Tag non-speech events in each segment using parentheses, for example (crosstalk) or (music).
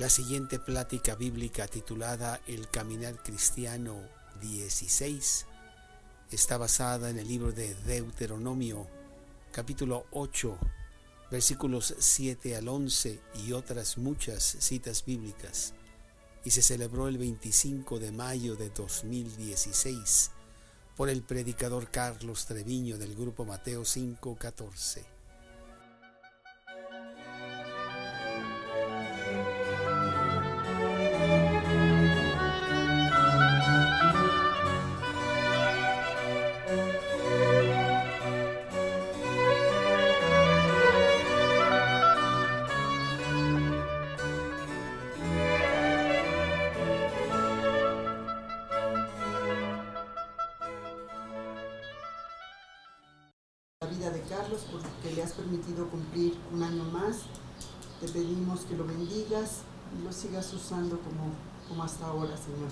La siguiente plática bíblica titulada El Caminar Cristiano 16 está basada en el libro de Deuteronomio, capítulo 8, versículos 7 al 11 y otras muchas citas bíblicas, y se celebró el 25 de mayo de 2016 por el predicador Carlos Treviño del grupo Mateo 514. Te pedimos que lo bendigas y lo sigas usando como, como hasta ahora, Señor.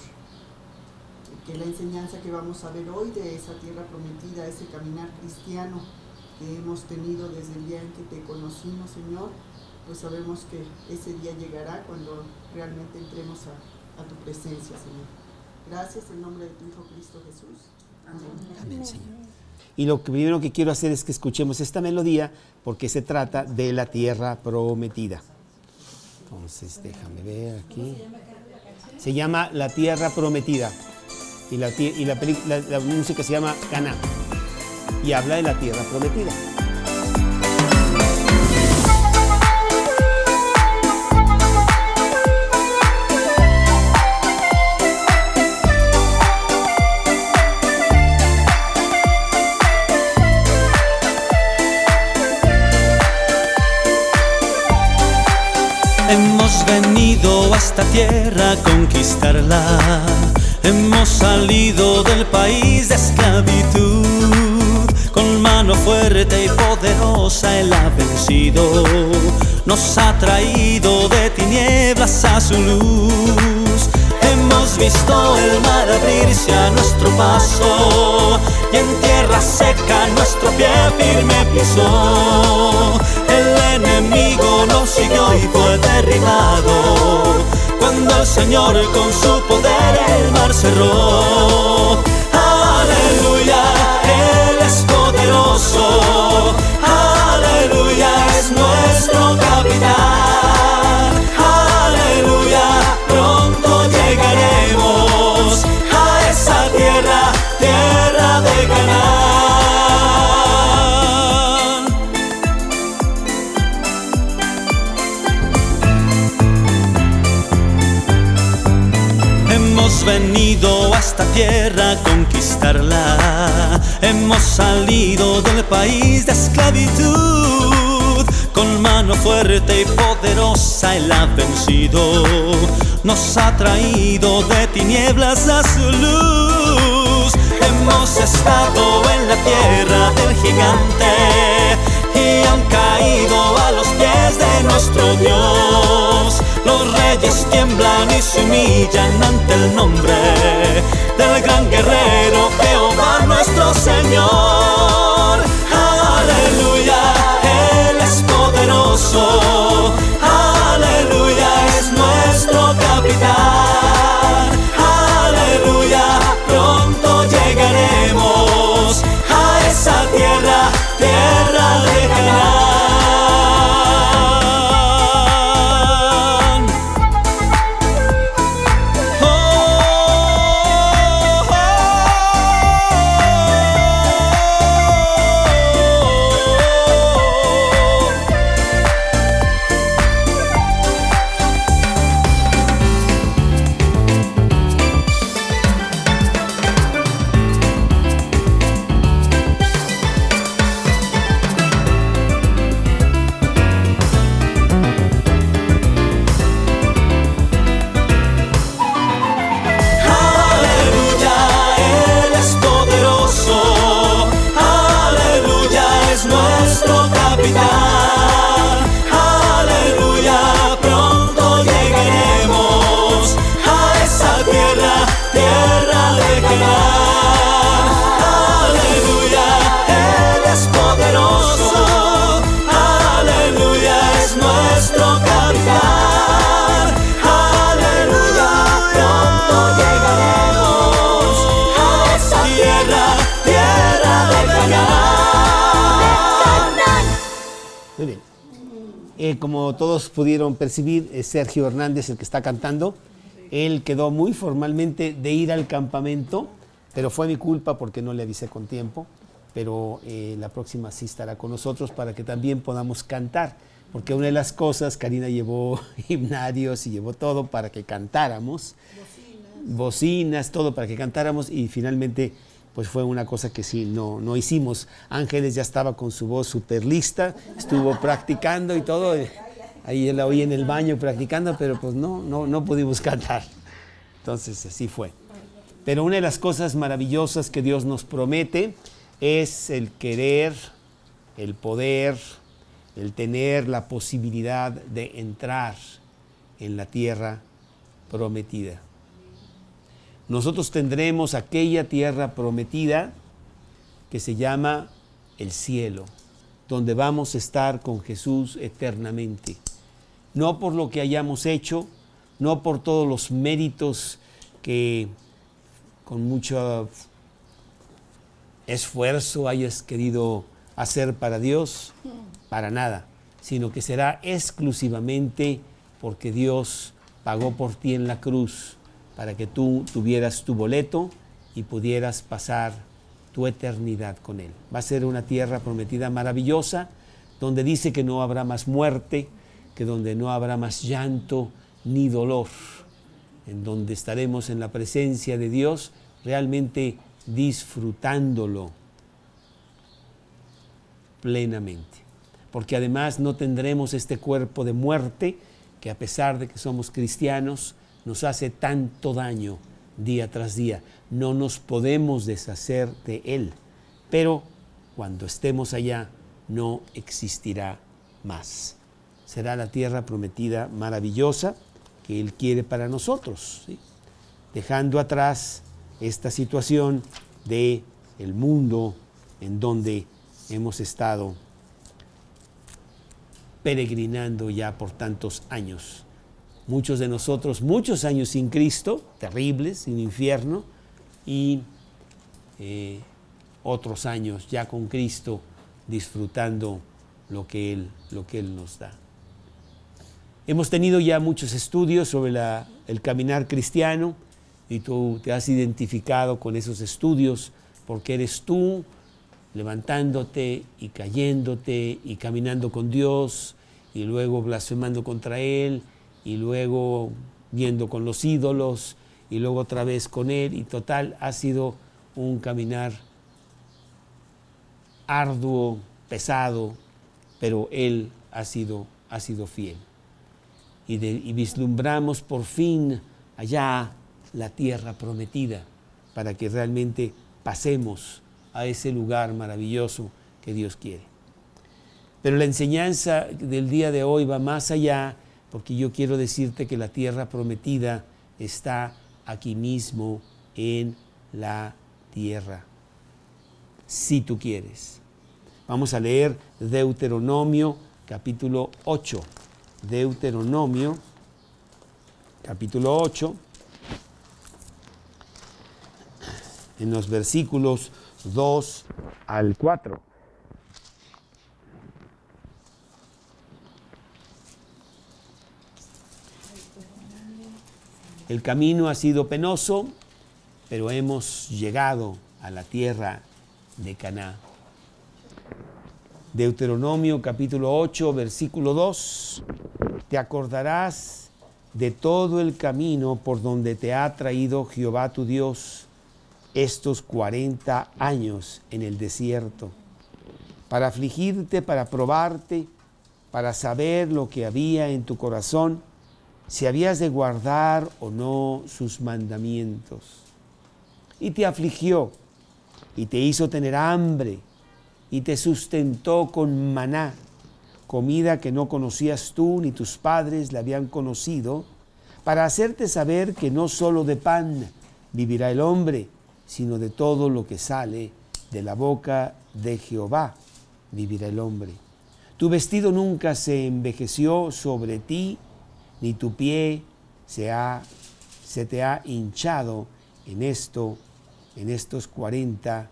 que la enseñanza que vamos a ver hoy de esa tierra prometida, ese caminar cristiano que hemos tenido desde el día en que te conocimos, Señor, pues sabemos que ese día llegará cuando realmente entremos a, tu presencia, Señor. Gracias en nombre de tu Hijo Cristo Jesús. Amén. Amén, Señor. Y lo primero que quiero hacer es que escuchemos esta melodía porque se trata de la tierra prometida. Entonces, déjame ver aquí. Se llama La Tierra Prometida. Y la, la, la música se llama Cana. Y habla de la tierra prometida. Esta tierra conquistarla. Hemos salido del país de esclavitud. Con mano fuerte y poderosa Él ha vencido. Nos ha traído de tinieblas a su luz. Hemos visto el mar abrirse a nuestro paso y en tierra seca nuestro pie firme pisó. Enemigo nos siguió y fue derribado cuando el Señor con su poder el mar cerró. Aleluya, Él es poderoso. Aleluya, es nuestro capitán. Aleluya, pronto llegaremos venido a esta tierra a conquistarla. Hemos salido del país de esclavitud. Con mano fuerte y poderosa Él ha vencido. Nos ha traído de tinieblas a su luz. Hemos estado en la tierra del gigante caído a los pies de nuestro Dios. Los reyes tiemblan y se humillan ante el nombre del gran guerrero percibir, es Sergio Hernández el que está cantando. Él quedó muy formalmente de ir al campamento, pero fue mi culpa porque no le avisé con tiempo. Pero eh, la próxima sí estará con nosotros para que también podamos cantar. Porque una de las cosas, Karina llevó (laughs) himnarios y llevó todo para que cantáramos. Bocinas. Bocinas, todo para que cantáramos y finalmente pues fue una cosa que sí, no, no hicimos. Ángeles ya estaba con su voz súper lista, estuvo practicando y todo. Ahí la oí en el baño practicando, pero pues no, no, no pudimos cantar. Entonces así fue. Pero una de las cosas maravillosas que Dios nos promete es el querer, el poder, el tener la posibilidad de entrar en la tierra prometida nosotros tendremos aquella tierra prometida que se llama el cielo, donde vamos a estar con Jesús eternamente. No por lo que hayamos hecho, no por todos los méritos que con mucho esfuerzo hayas querido hacer para Dios, para nada, sino que será exclusivamente porque Dios pagó por ti en la cruz para que tú tuvieras tu boleto y pudieras pasar tu eternidad con Él. Va a ser una tierra prometida maravillosa, donde dice que no habrá más muerte, que donde no habrá más llanto ni dolor, en donde estaremos en la presencia de Dios realmente disfrutándolo plenamente. Porque además no tendremos este cuerpo de muerte que a pesar de que somos cristianos, nos hace tanto daño día tras día. No nos podemos deshacer de Él, pero cuando estemos allá no existirá más. Será la tierra prometida maravillosa que Él quiere para nosotros, dejando atrás esta situación de el mundo en donde hemos estado peregrinando ya por tantos años muchos de nosotros muchos años sin Cristo, terribles, sin infierno, y eh, otros años ya con Cristo disfrutando lo que Él, lo que Él nos da. Hemos tenido ya muchos estudios sobre el caminar cristiano y tú te has identificado con esos estudios porque eres tú levantándote y cayéndote y caminando con Dios y luego blasfemando contra Él y luego viendo con los ídolos y luego otra vez con Él y total ha sido un caminar arduo, pesado, pero Él ha sido, ha sido fiel. Y, vislumbramos por fin allá la tierra prometida para que realmente pasemos a ese lugar maravilloso que Dios quiere. Pero la enseñanza del día de hoy va más allá porque yo quiero decirte que la tierra prometida está aquí mismo en la tierra, si tú quieres. Vamos a leer Deuteronomio capítulo 8. Deuteronomio capítulo 8, en los versículos 2 al 4. El camino ha sido penoso, pero hemos llegado a la tierra de Caná. Deuteronomio capítulo 8, versículo 2. Te acordarás de todo el camino por donde te ha traído Jehová tu Dios estos 40 años en el desierto, para afligirte, para probarte, para saber lo que había en tu corazón si habías de guardar o no sus mandamientos. Y te afligió y te hizo tener hambre y te sustentó con maná, comida que no conocías tú ni tus padres la habían conocido, para hacerte saber que no solo de pan vivirá el hombre, sino de todo lo que sale de la boca de Jehová vivirá el hombre. Tu vestido nunca se envejeció sobre ti, ni tu pie se, ha, se te ha hinchado en esto, en estos 40,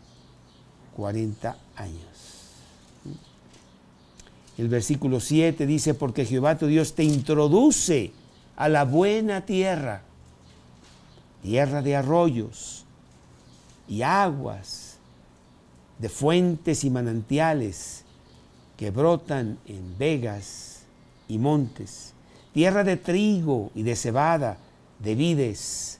40 años. El versículo 7 dice, porque Jehová tu Dios te introduce a la buena tierra, tierra de arroyos y aguas, de fuentes y manantiales que brotan en vegas y montes, tierra de trigo y de cebada, de vides,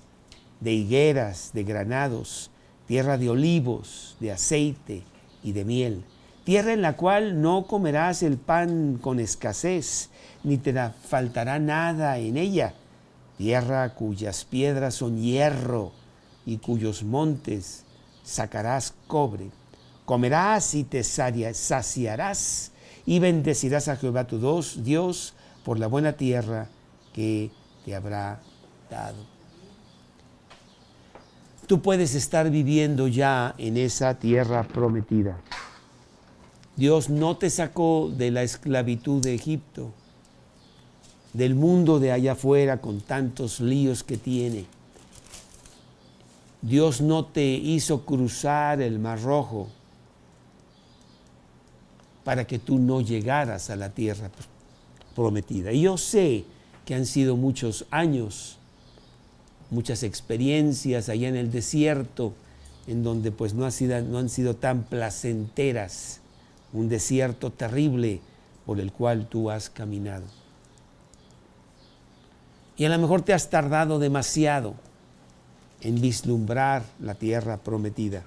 de higueras, de granados, tierra de olivos, de aceite y de miel, tierra en la cual no comerás el pan con escasez, ni te faltará nada en ella, tierra cuyas piedras son hierro y cuyos montes sacarás cobre. Comerás y te saciarás y bendecirás a Jehová tu Dios por la buena tierra que te habrá dado. Tú puedes estar viviendo ya en esa tierra prometida. Dios no te sacó de la esclavitud de Egipto, del mundo de allá afuera con tantos líos que tiene. Dios no te hizo cruzar el Mar Rojo para que tú no llegaras a la tierra prometida. Y yo sé que han sido muchos años, muchas experiencias allá en el desierto, en donde pues no, han sido tan placenteras, un desierto terrible por el cual tú has caminado. Y a lo mejor te has tardado demasiado en vislumbrar la tierra prometida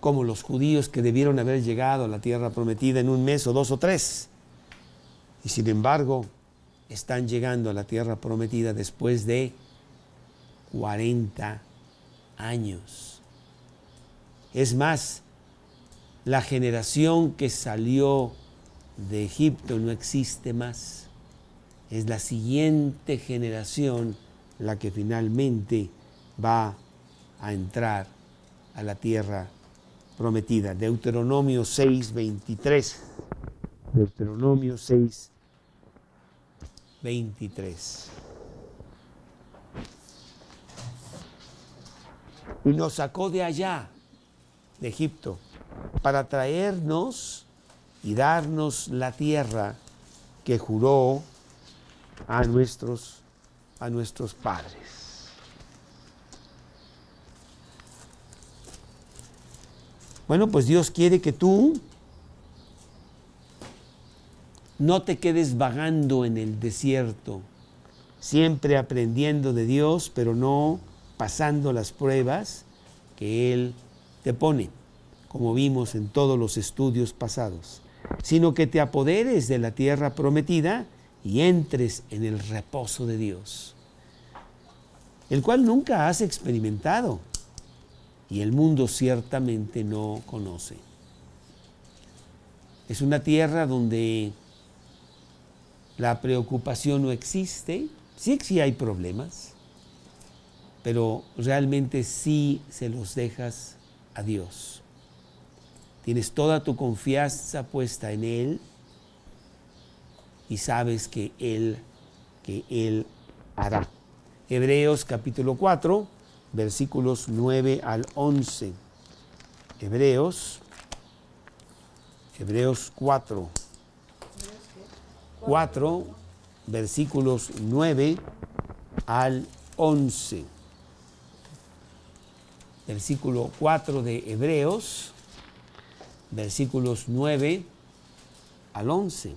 como los judíos que debieron haber llegado a la tierra prometida en un mes o dos o tres. Y sin embargo, están llegando a la tierra prometida después de 40 años. Es más, la generación que salió de Egipto no existe más. Es la siguiente generación la que finalmente va a entrar a la tierra prometida. Deuteronomio 6, 23. Deuteronomio 6, 23. Y nos sacó de allá, de Egipto, para traernos y darnos la tierra que juró a nuestros, a nuestros padres. Bueno, pues Dios quiere que tú no te quedes vagando en el desierto, siempre aprendiendo de Dios, pero no pasando las pruebas que Él te pone, como vimos en todos los estudios pasados, sino que te apoderes de la tierra prometida y entres en el reposo de Dios, el cual nunca has experimentado y el mundo ciertamente no conoce. Es una tierra donde la preocupación no existe, sí sí hay problemas, pero realmente sí se los dejas a Dios. Tienes toda tu confianza puesta en Él y sabes que Él, que Él hará. Hebreos capítulo 4, versículos 9 al 11. Hebreos, Hebreos 4. 4, versículos 9 al 11. Versículo 4 de Hebreos, versículos 9 al 11.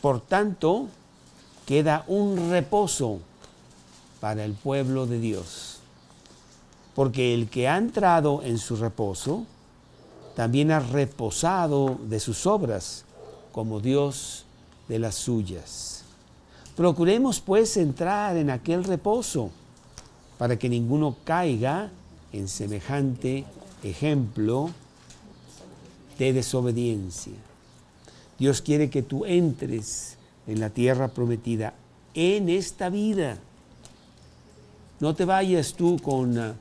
Por tanto, queda un reposo para el pueblo de Dios porque el que ha entrado en su reposo, también ha reposado de sus obras, como Dios de las suyas. Procuremos pues entrar en aquel reposo, para que ninguno caiga en semejante ejemplo de desobediencia. Dios quiere que tú entres en la tierra prometida en esta vida. No te vayas tú con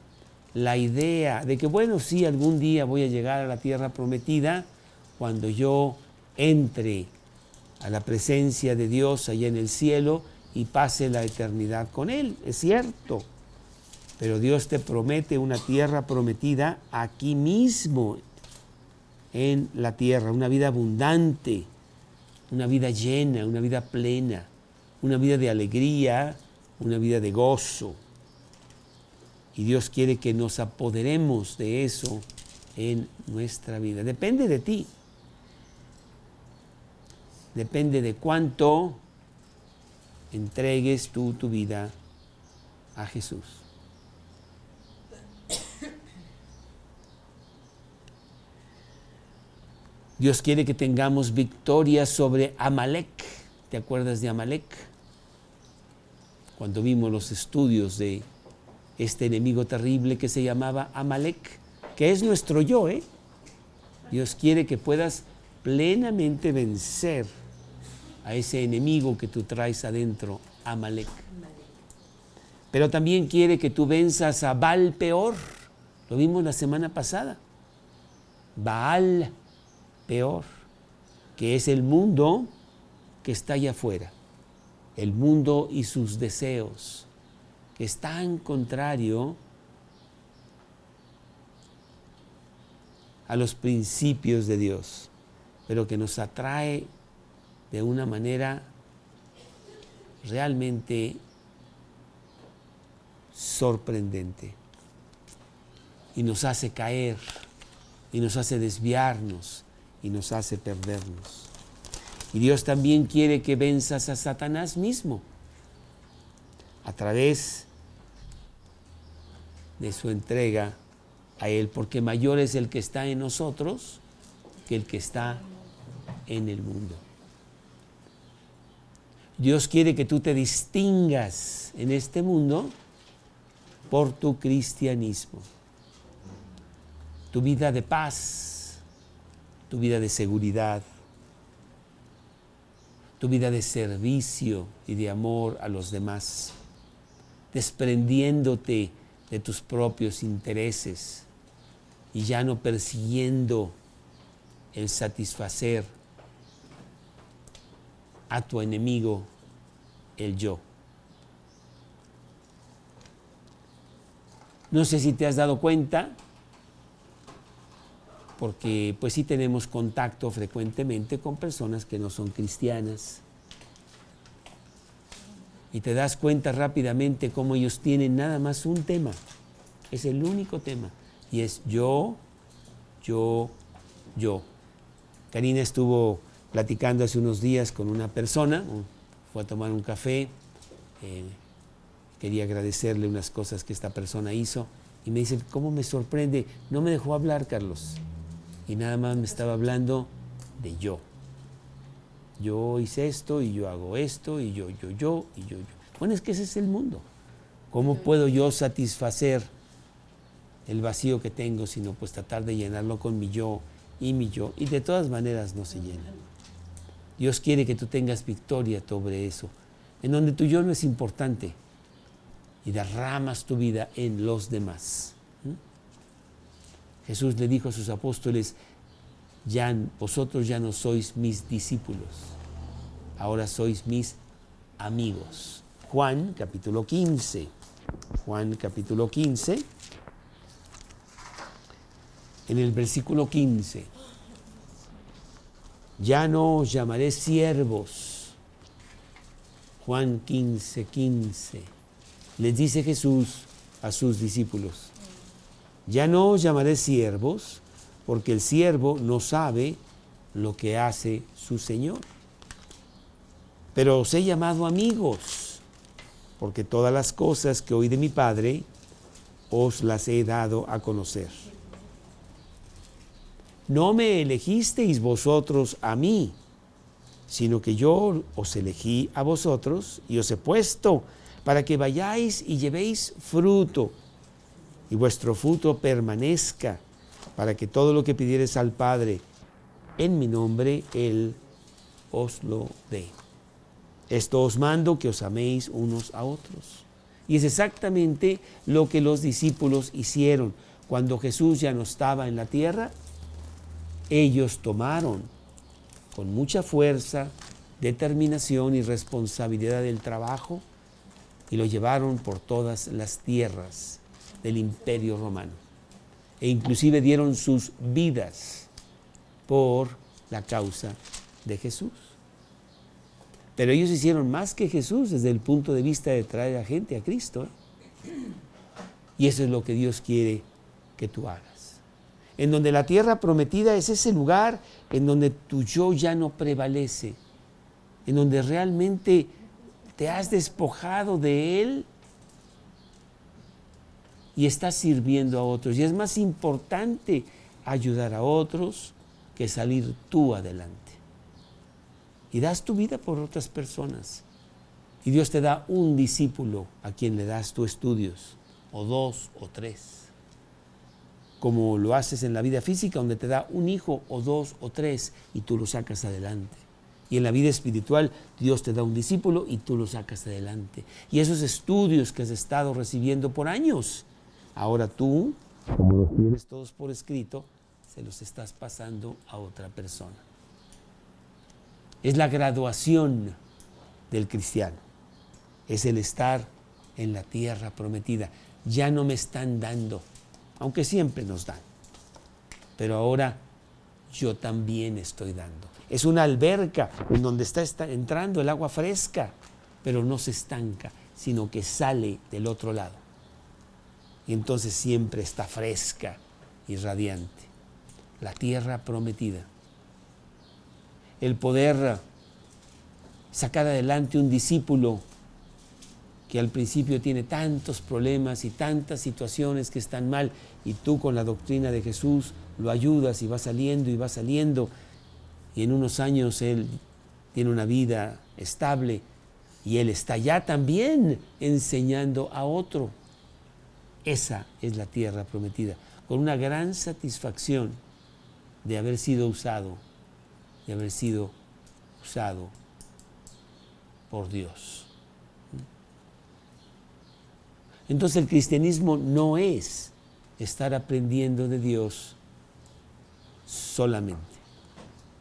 la idea de que, bueno, sí, algún día voy a llegar a la tierra prometida cuando yo entre a la presencia de Dios allá en el cielo y pase la eternidad con Él. Es cierto, pero Dios te promete una tierra prometida aquí mismo, en la tierra, una vida abundante, una vida llena, una vida plena, una vida de alegría, una vida de gozo. Y Dios quiere que nos apoderemos de eso en nuestra vida. Depende de ti. Depende de cuánto entregues tú tu vida a Jesús. Dios quiere que tengamos victoria sobre Amalek. ¿Te acuerdas de Amalek? Cuando vimos los estudios de este enemigo terrible que se llamaba Amalek, que es nuestro yo, ¿eh? Dios quiere que puedas plenamente vencer a ese enemigo que tú traes adentro, Amalek. Pero también quiere que tú venzas a Baal peor. Lo vimos la semana pasada. Baal peor, que es el mundo que está allá afuera. El mundo y sus deseos, que es tan contrario a los principios de Dios, pero que nos atrae de una manera realmente sorprendente y nos hace caer y nos hace desviarnos y nos hace perdernos. Y Dios también quiere que venzas a Satanás mismo a través de su entrega a Él, porque mayor es el que está en nosotros que el que está en el mundo. Dios quiere que tú te distingas en este mundo por tu cristianismo, tu vida de paz, tu vida de seguridad, tu vida de servicio y de amor a los demás, desprendiéndote de tus propios intereses y ya no persiguiendo el satisfacer a tu enemigo, el yo. No sé si te has dado cuenta, porque pues sí tenemos contacto frecuentemente con personas que no son cristianas. Y te das cuenta rápidamente cómo ellos tienen nada más un tema. Es el único tema. Y es yo, yo, yo. Karina estuvo platicando hace unos días con una persona, fue a tomar un café, eh, quería agradecerle unas cosas que esta persona hizo y me dice, ¿cómo me sorprende? No me dejó hablar, Carlos. Y nada más me estaba hablando de yo. Yo hice esto y yo hago esto y yo, yo, yo y yo, yo. Bueno, es que ese es el mundo. ¿Cómo puedo yo satisfacer el vacío que tengo, sino pues tratar de llenarlo con mi yo y mi yo? Y de todas maneras no se llena. Dios quiere que tú tengas victoria sobre eso, en donde tu yo no es importante y derramas tu vida en los demás. Jesús le dijo a sus apóstoles, ya, vosotros ya no sois mis discípulos, ahora sois mis amigos. Juan capítulo 15, Juan capítulo 15, en el versículo 15, ya no os llamaré siervos. Juan 15, 15, les dice Jesús a sus discípulos, ya no os llamaré siervos, porque el siervo no sabe lo que hace su Señor. Pero os he llamado amigos, porque todas las cosas que oí de mi Padre os las he dado a conocer. No me elegisteis vosotros a mí, sino que yo os elegí a vosotros y os he puesto para que vayáis y llevéis fruto y vuestro fruto permanezca, para que todo lo que pidieres al Padre en mi nombre, Él os lo dé. Esto os mando que os améis unos a otros. Y es exactamente lo que los discípulos hicieron cuando Jesús ya no estaba en la tierra. Ellos tomaron con mucha fuerza, determinación y responsabilidad del trabajo y lo llevaron por todas las tierras del imperio romano. E inclusive dieron sus vidas por la causa de Jesús. Pero ellos hicieron más que Jesús desde el punto de vista de traer a gente a Cristo. ¿eh? Y eso es lo que Dios quiere que tú hagas. En donde la tierra prometida es ese lugar en donde tu yo ya no prevalece, en donde realmente te has despojado de él y estás sirviendo a otros. Y es más importante ayudar a otros que salir tú adelante. Y das tu vida por otras personas. Y Dios te da un discípulo a quien le das tus estudios, o dos o tres. Como lo haces en la vida física, donde te da un hijo o dos o tres y tú lo sacas adelante. Y en la vida espiritual, Dios te da un discípulo y tú lo sacas adelante. Y esos estudios que has estado recibiendo por años, Ahora tú, como los tienes todos por escrito, se los estás pasando a otra persona. Es la graduación del cristiano. Es el estar en la tierra prometida. Ya no me están dando, aunque siempre nos dan. Pero ahora yo también estoy dando. Es una alberca en donde está, entrando el agua fresca, pero no se estanca, sino que sale del otro lado y entonces siempre está fresca y radiante. La tierra prometida. El poder sacar adelante un discípulo que al principio tiene tantos problemas y tantas situaciones que están mal y tú con la doctrina de Jesús lo ayudas y va saliendo y va saliendo y en unos años él tiene una vida estable y él está ya también enseñando a otro. Esa es la tierra prometida, con una gran satisfacción de haber sido usado, de haber sido usado por Dios. Entonces el cristianismo no es estar aprendiendo de Dios solamente.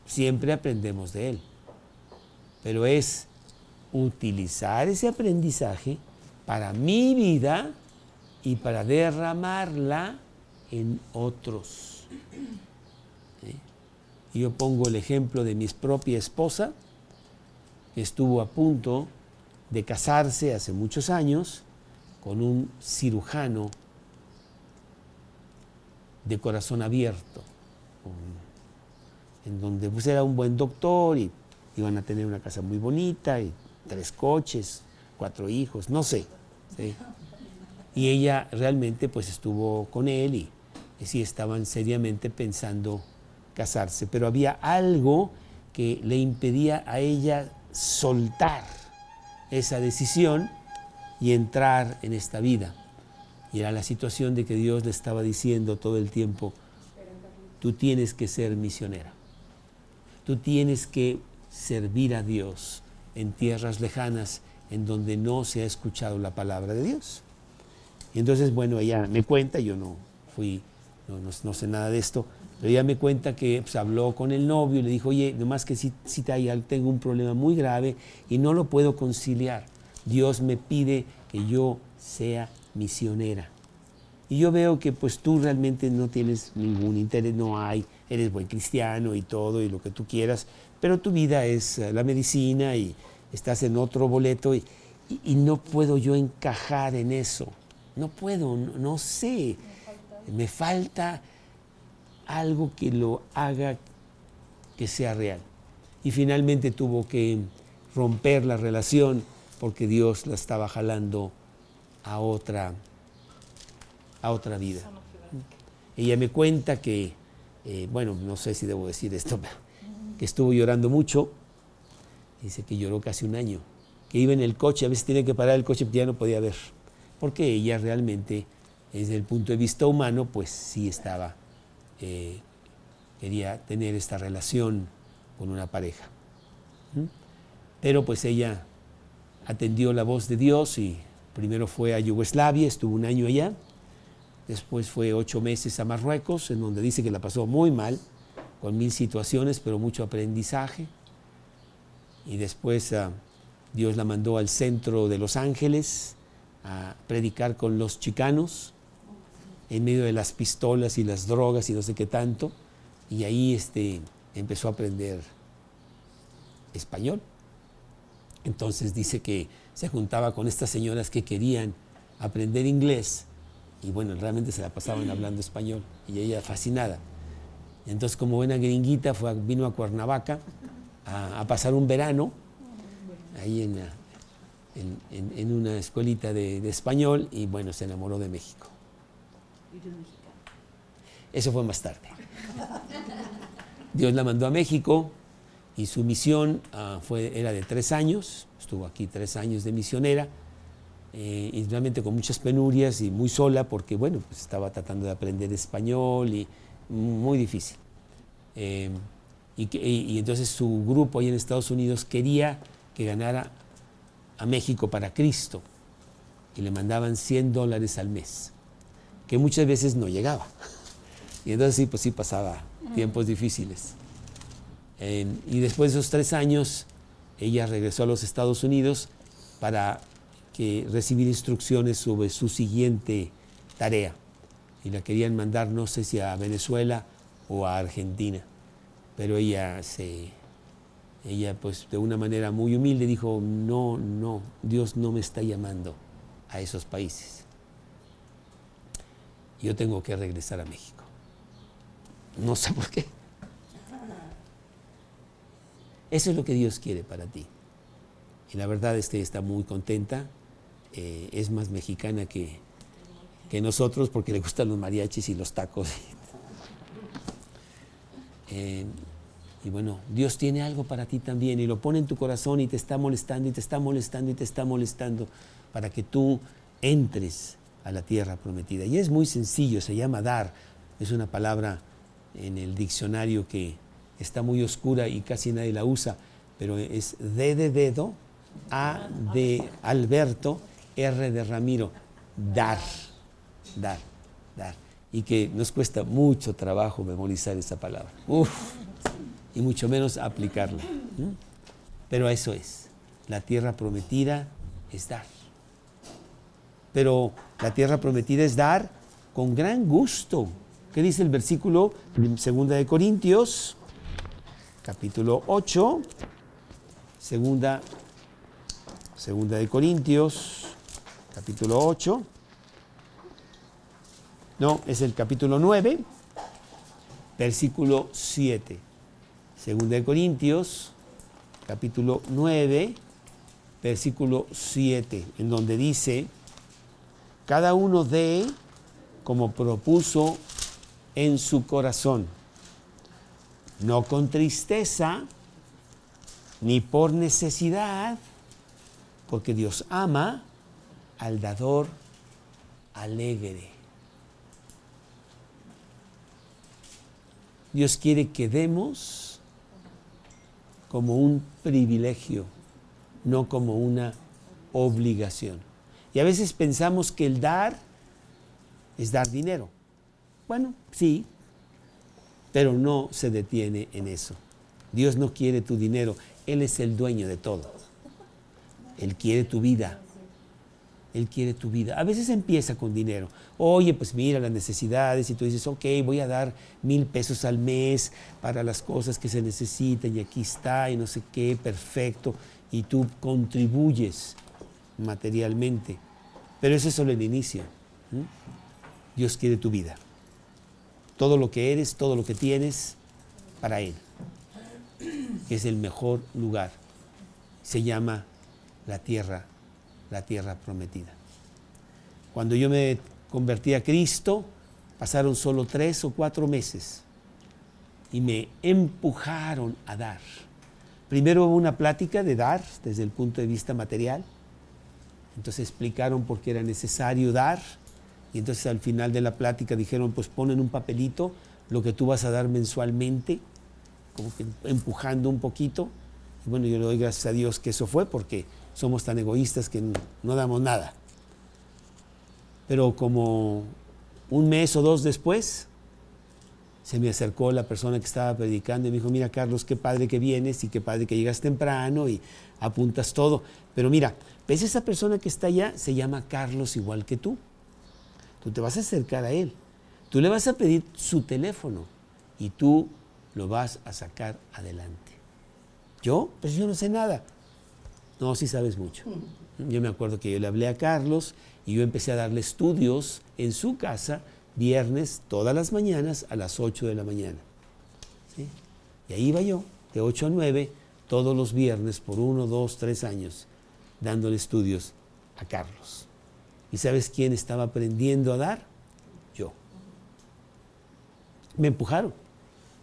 Siempre aprendemos de Él. Pero es utilizar ese aprendizaje para mi vida y para derramarla en otros. yo pongo el ejemplo de mi propia esposa, que estuvo a punto de casarse hace muchos años con un cirujano de corazón abierto, en donde pues era un buen doctor y iban a tener una casa muy bonita y tres coches, cuatro hijos, no sé. Y ella realmente pues estuvo con él y, sí estaban seriamente pensando casarse, pero había algo que le impedía a ella soltar esa decisión y entrar en esta vida. Y era la situación de que Dios le estaba diciendo todo el tiempo, tú tienes que ser misionera, tú tienes que servir a Dios en tierras lejanas en donde no se ha escuchado la palabra de Dios. Y entonces, bueno, ella me cuenta, yo no fui, no, sé nada de esto, pero ella me cuenta que pues, habló con el novio y le dijo, oye, nomás que si, si tengo un problema muy grave y no lo puedo conciliar. Dios me pide que yo sea misionera. Y yo veo que pues tú realmente no tienes ningún interés, no hay, eres buen cristiano y todo y lo que tú quieras, pero tu vida es eh, la medicina y estás en otro boleto y no puedo yo encajar en eso no puedo, no, sé, me falta algo que lo haga que sea real. Y finalmente tuvo que romper la relación porque Dios la estaba jalando a otra, a otra vida. Ella me cuenta que, eh, bueno, no sé si debo decir esto, (laughs) que estuvo llorando mucho, dice que lloró casi un año, que iba en el coche, a veces tiene que parar el coche porque ya no podía ver porque ella realmente, desde el punto de vista humano, pues sí estaba, eh, quería tener esta relación con una pareja. Pero pues ella atendió la voz de Dios y primero fue a Yugoslavia, estuvo un año allá, después fue ocho meses a Marruecos, en donde dice que la pasó muy mal, con mil situaciones, pero mucho aprendizaje. Y después ah, Dios la mandó al centro de Los Ángeles, a predicar con los chicanos en medio de las pistolas y las drogas y no sé qué tanto. Y ahí este, empezó a aprender español. Entonces dice que se juntaba con estas señoras que querían aprender inglés y bueno, realmente se la pasaban hablando español y ella fascinada. Entonces como buena gringuita fue, vino a Cuernavaca a, pasar un verano ahí en, en, una escuelita de, de, español y bueno, se enamoró de México. Eso fue más tarde. (laughs) Dios la mandó a México y su misión ah, fue, era de tres años, estuvo aquí tres años de misionera, eh, y realmente con muchas penurias y muy sola porque, bueno, pues estaba tratando de aprender español y muy difícil. Eh, y, entonces su grupo ahí en Estados Unidos quería que ganara a México para Cristo y le mandaban 100 dólares al mes, que muchas veces no llegaba. Y entonces sí, pues sí pasaba tiempos difíciles. y después de esos tres años, ella regresó a los Estados Unidos para que recibir instrucciones sobre su siguiente tarea. Y la querían mandar, no sé si a Venezuela o a Argentina. Pero ella se, ella pues de una manera muy humilde dijo, no, no, Dios no me está llamando a esos países. Yo tengo que regresar a México. No sé por qué. Eso es lo que Dios quiere para ti. Y la verdad es está muy contenta. Eh, es más mexicana que, que, nosotros porque le gustan los mariachis y los tacos. (laughs) Eh, y bueno, Dios tiene algo para ti también y lo pone en tu corazón y te está molestando y te está molestando y te está molestando para que tú entres a la tierra prometida. Y es muy sencillo, se llama dar. Es una palabra en el diccionario que está muy oscura y casi nadie la usa, pero es D de dedo, A de Alberto, R de Ramiro, dar, dar, dar. Y que nos cuesta mucho trabajo memorizar esa palabra. Y mucho menos aplicarla. Pero eso es. La tierra prometida es dar. Pero la tierra prometida es dar con gran gusto, ¿Qué dice el versículo segunda de Corintios, capítulo 8, segunda, segunda de Corintios, capítulo 8. No, es el capítulo 9, versículo 7. Segunda de Corintios, capítulo 9, versículo 7, en donde dice, cada uno de como propuso en su corazón, no con tristeza ni por necesidad, porque Dios ama al dador alegre. Dios quiere que demos como un privilegio, no como una obligación. Y a veces pensamos que el dar es dar dinero. Bueno, sí, pero no se detiene en eso. Dios no quiere tu dinero, Él es el dueño de todo. Él quiere tu vida. Él quiere tu vida. A veces empieza con dinero. Oye, pues mira las necesidades y tú dices, ok, voy a dar mil pesos al mes para las cosas que se necesitan y aquí está y no sé qué, perfecto. Y tú contribuyes materialmente. Pero eso es solo el inicio. Dios quiere tu vida todo lo que eres, todo lo que tienes para Él, que es el mejor lugar. Se llama la tierra, la tierra prometida. Cuando yo me convertí a Cristo, pasaron solo tres o cuatro meses y me empujaron a dar. Primero hubo una plática de dar desde el punto de vista material. Entonces explicaron por qué era necesario dar y entonces al final de la plática dijeron, pues ponen un papelito lo que tú vas a dar mensualmente, como que empujando un poquito. Y bueno, yo le doy gracias a Dios que eso fue porque somos tan egoístas que no, damos nada. Pero como un mes o dos después, se me acercó la persona que estaba predicando y me dijo, mira Carlos, qué padre que vienes y qué padre que llegas temprano y apuntas todo. Pero mira, ¿ves esa persona que está allá? Se llama Carlos igual que tú. Tú te vas a acercar a él. Tú le vas a pedir su teléfono y tú lo vas a sacar adelante. Yo, pues yo no sé nada. No, sí sabes mucho. Yo me acuerdo que yo le hablé a Carlos y yo empecé a darle estudios en su casa viernes todas las mañanas a las 8 de la mañana. Y ahí iba yo, de 8 a 9, todos los viernes por uno, dos, tres años, dándole estudios a Carlos. ¿Y sabes quién estaba aprendiendo a dar? Yo. Me empujaron.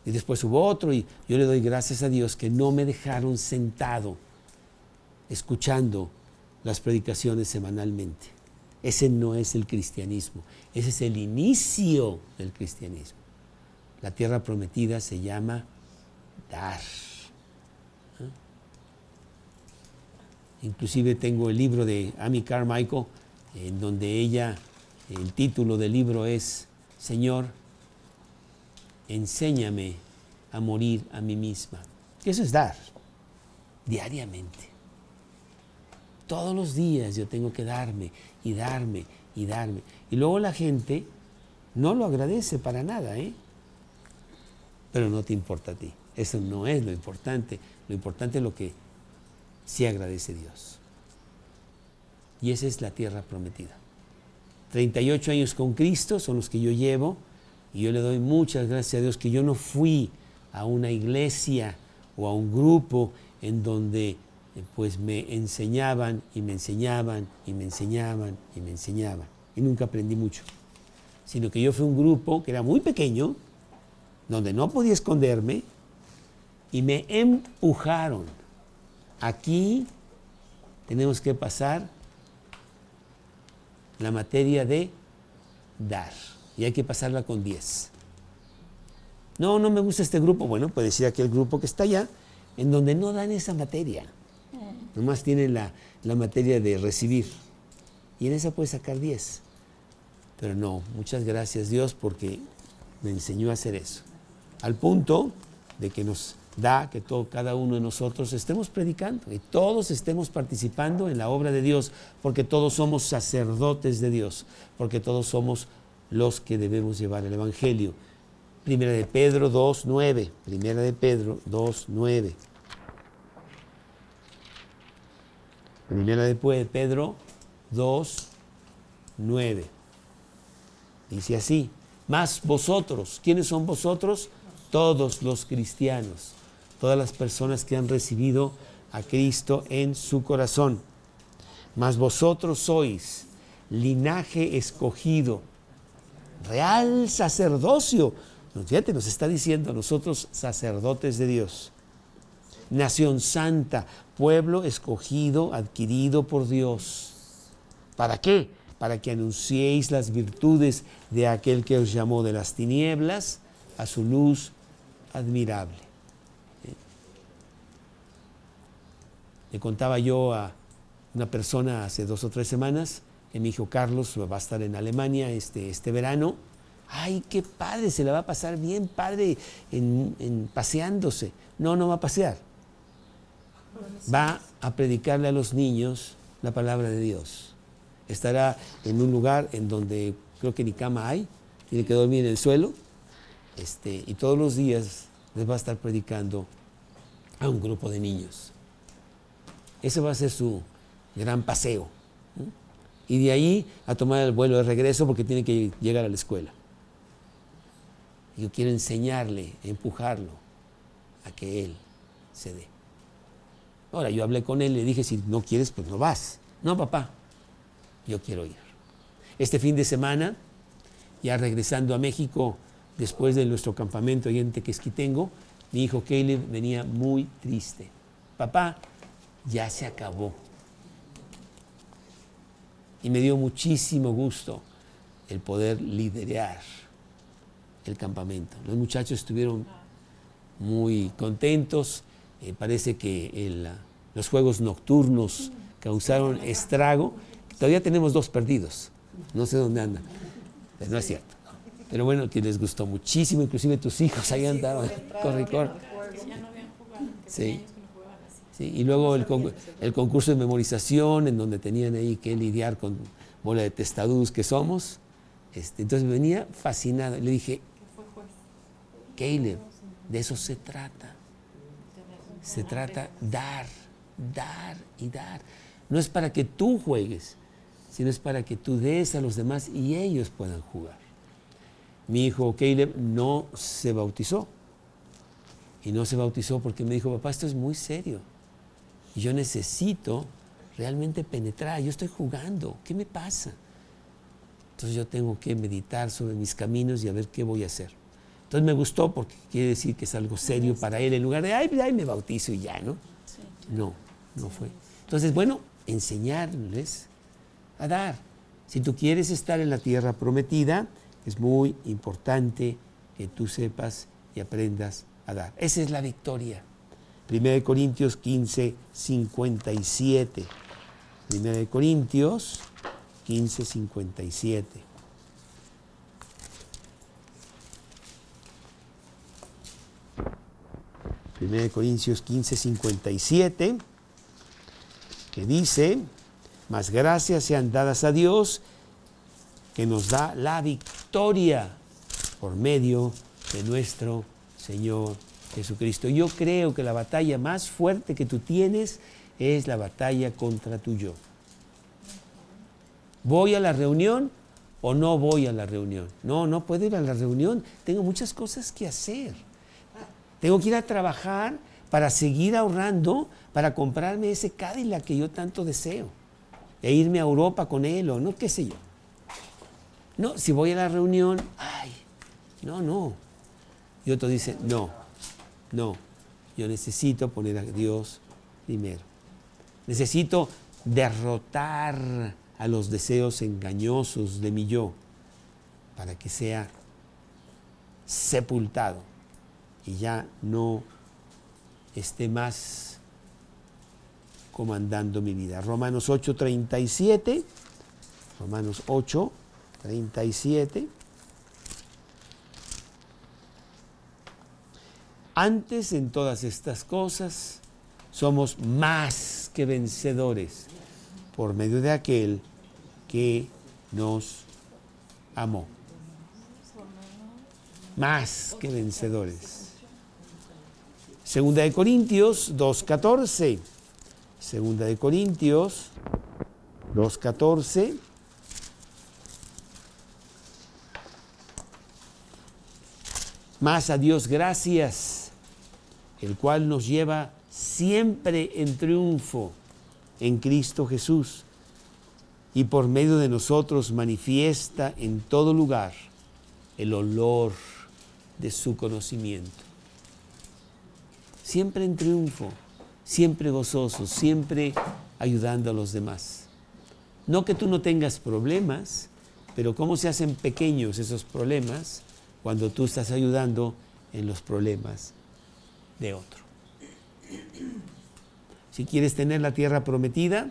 Y después hubo otro y yo le doy gracias a Dios que no me dejaron sentado escuchando las predicaciones semanalmente. Ese no es el cristianismo, ese es el inicio del cristianismo. La tierra prometida se llama dar. ¿Ah? Inclusive tengo el libro de Amy Carmichael, en donde ella, el título del libro es, Señor, enséñame a morir a mí misma. Eso es dar, diariamente. Todos los días yo tengo que darme y darme y darme. Y luego la gente no lo agradece para nada, ¿eh? Pero no te importa a ti. Eso no es lo importante. Lo importante es lo que sí agradece Dios. Y esa es la tierra prometida. 38 años con Cristo son los que yo llevo y yo le doy muchas gracias a Dios que yo no fui a una iglesia o a un grupo en donde pues me enseñaban y me enseñaban y me enseñaban y me enseñaban. Y nunca aprendí mucho. Sino que yo fui un grupo que era muy pequeño, donde no podía esconderme, y me empujaron. Aquí tenemos que pasar la materia de dar. Y hay que pasarla con 10. No, no me gusta este grupo. Bueno, puede ser aquel grupo que está allá, en donde no dan esa materia. Nomás tiene la, materia de recibir. Y en esa puede sacar 10. Pero no, muchas gracias Dios porque me enseñó a hacer eso. Al punto de que nos da que todo, cada uno de nosotros estemos predicando y todos estemos participando en la obra de Dios, porque todos somos sacerdotes de Dios, porque todos somos los que debemos llevar el Evangelio. Primera de Pedro 2.9, Primera de Pedro 2.9. Primera de Pedro 2, 9. Dice así, más vosotros, ¿quiénes son vosotros? Todos los cristianos, todas las personas que han recibido a Cristo en su corazón. Más vosotros sois linaje escogido, real sacerdocio. Fíjate, nos está diciendo nosotros sacerdotes de Dios nación santa, pueblo escogido, adquirido por Dios. ¿Para qué? Para que anunciéis las virtudes de aquel que os llamó de las tinieblas a su luz admirable. Le contaba yo a una persona hace dos o tres semanas que mi hijo Carlos va a estar en Alemania este, este verano. Ay, qué padre, se le va a pasar bien padre en paseándose. No, no va a pasear va a predicarle a los niños la palabra de Dios. Estará en un lugar en donde creo que ni cama hay, tiene que dormir en el suelo, este, y todos los días les va a estar predicando a un grupo de niños. Ese va a ser su gran paseo. Y de ahí a tomar el vuelo de regreso porque tiene que llegar a la escuela. Yo quiero enseñarle, empujarlo a que él se dé. Ahora, yo hablé con él y le dije, si no quieres, pues no vas. No, papá, yo quiero ir. Este fin de semana, ya regresando a México, después de nuestro campamento ahí en Tequesquitengo, mi hijo Caleb venía muy triste. Papá, ya se acabó. Y me dio muchísimo gusto el poder liderar el campamento. Los muchachos estuvieron muy contentos eh, parece que los juegos nocturnos causaron estrago. Todavía tenemos dos perdidos. No sé dónde andan. Pero no es cierto. Pero bueno, que les gustó muchísimo, inclusive tus hijos ahí andaban. Corre, corre. Sí. sí. Y luego el, el, concurso de memorización, en donde tenían ahí que lidiar con bola de testadudos que somos. Este, entonces venía fascinado. Le dije, Caleb, de eso se trata se trata dar, dar y dar. No es para que tú juegues, sino es para que tú des a los demás y ellos puedan jugar. Mi hijo Caleb no se bautizó. Y no se bautizó porque me dijo, papá, esto es muy serio. Yo necesito realmente penetrar. Yo estoy jugando. ¿Qué me pasa? Entonces yo tengo que meditar sobre mis caminos y a ver qué voy a hacer. Entonces me gustó porque quiere decir que es algo serio para él, en lugar de, ay, ay me bautizo y ya, ¿no? No, no fue. Entonces, bueno, enseñarles a dar. Si tú quieres estar en la tierra prometida, es muy importante que tú sepas y aprendas a dar. Esa es la victoria. 1 Corintios 15, 57. 1 Corintios 15, 57. De Corintios 15, 57, que dice, más gracias sean dadas a Dios que nos da la victoria por medio de nuestro Señor Jesucristo. Yo creo que la batalla más fuerte que tú tienes es la batalla contra tu yo. ¿Voy a la reunión o no voy a la reunión? No, no puedo ir a la reunión. Tengo muchas cosas que hacer. Tengo que ir a trabajar para seguir ahorrando para comprarme ese Cadillac que yo tanto deseo. E irme a Europa con él o no, qué sé yo. No, si voy a la reunión, ay, no, no. Y otro dice, no, no, yo necesito poner a Dios primero. Necesito derrotar a los deseos engañosos de mi yo para que sea sepultado y ya no esté más comandando mi vida. Romanos 8:37, Romanos 8:37. Antes en todas estas cosas somos más que vencedores por medio de aquel que nos amó. Más que vencedores. Segunda de Corintios 2.14. Segunda de Corintios 2.14. Más a Dios gracias, el cual nos lleva siempre en triunfo en Cristo Jesús y por medio de nosotros manifiesta en todo lugar el olor de su conocimiento. Siempre en triunfo, siempre gozoso, siempre ayudando a los demás. No que tú no tengas problemas, pero cómo se hacen pequeños esos problemas cuando tú estás ayudando en los problemas de otro. Si quieres tener la tierra prometida,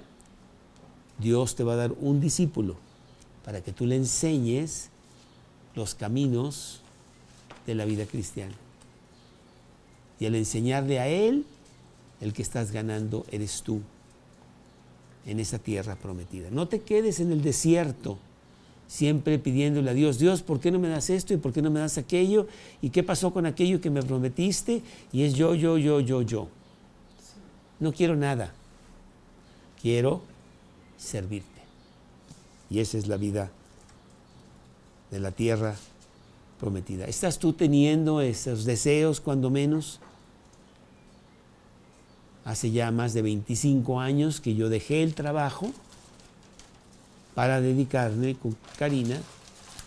Dios te va a dar un discípulo para que tú le enseñes los caminos de la vida cristiana. Y al enseñarle a Él, el que estás ganando eres tú en esa tierra prometida. No te quedes en el desierto siempre pidiéndole a Dios, Dios, ¿por qué no me das esto y por qué no me das aquello? ¿Y qué pasó con aquello que me prometiste? Y es yo, yo, yo, yo, yo no quiero nada, quiero servirte. Y esa es la vida de la tierra prometida. ¿Estás tú teniendo esos deseos cuando menos? Hace ya más de 25 años que yo dejé el trabajo para dedicarme con Karina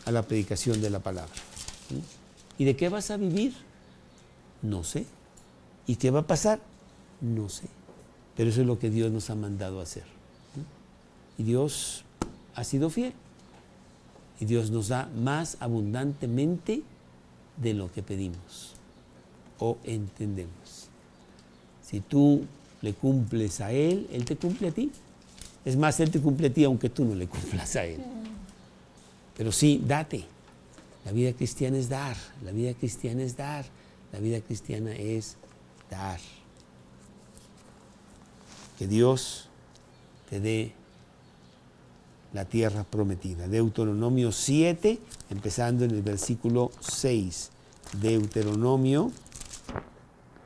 a la predicación de la palabra. ¿Y de qué vas a vivir? No sé. ¿Y qué va a pasar? No sé. Pero eso es lo que Dios nos ha mandado a hacer. Y Dios ha sido fiel. Y Dios nos da más abundantemente de lo que pedimos o entendemos. Si tú le cumples a Él, Él te cumple a ti. Es más, Él te cumple a ti aunque tú no le (laughs) cumplas a Él. Pero sí, date. La vida cristiana es dar. La vida cristiana es dar. La vida cristiana es dar que Dios te dé la tierra prometida. Deuteronomio 7, empezando en el versículo 6. Deuteronomio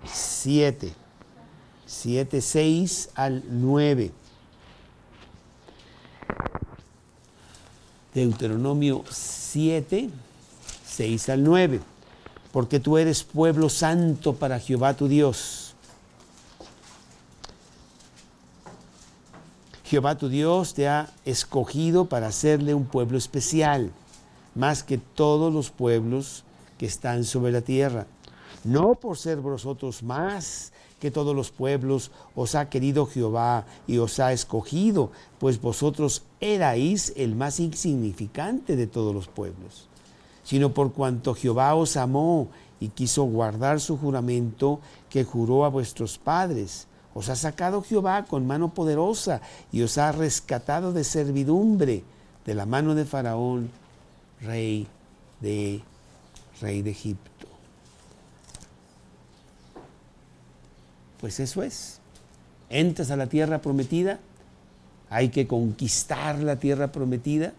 7. 7, 6 al 9. Deuteronomio 7, 6 al 9. Porque tú eres pueblo santo para Jehová tu Dios. Jehová tu Dios te ha escogido para hacerle un pueblo especial, más que todos los pueblos que están sobre la tierra. No por ser vosotros más que todos los pueblos os ha querido Jehová y os ha escogido, pues vosotros erais el más insignificante de todos los pueblos, sino por cuanto Jehová os amó y quiso guardar su juramento que juró a vuestros padres. Os ha sacado Jehová con mano poderosa y os ha rescatado de servidumbre de la mano de Faraón, rey de, rey de Egipto. Pues eso es. Entras a la tierra prometida, hay que conquistar la tierra prometida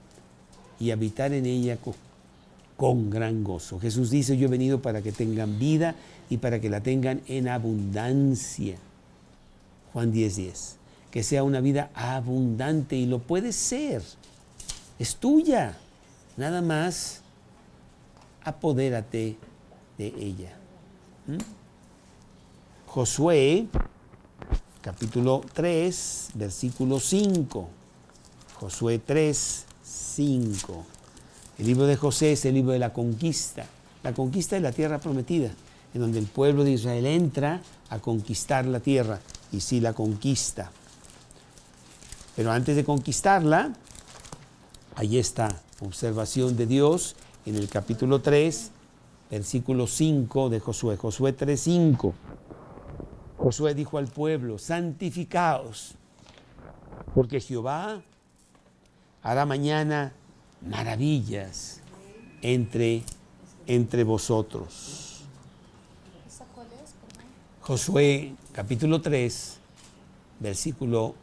y habitar en ella con, gran gozo. Jesús dice, yo he venido para que tengan vida y para que la tengan en abundancia. Juan 10:10. 10. Que sea una vida abundante y lo puede ser. Es tuya. Nada más apodérate de ella. ¿Mm? Josué, capítulo 3, versículo 5. Josué 3, 5. El libro de José es el libro de la conquista. La conquista de la tierra prometida, en donde el pueblo de Israel entra a conquistar la tierra y sí la conquista. Pero antes de conquistarla, ahí está, observación de Dios en el capítulo 3, versículo 5 de Josué, Josué 3, 5. Josué dijo al pueblo, santificaos, porque Jehová hará mañana maravillas entre, entre vosotros. Josué capítulo 3, versículo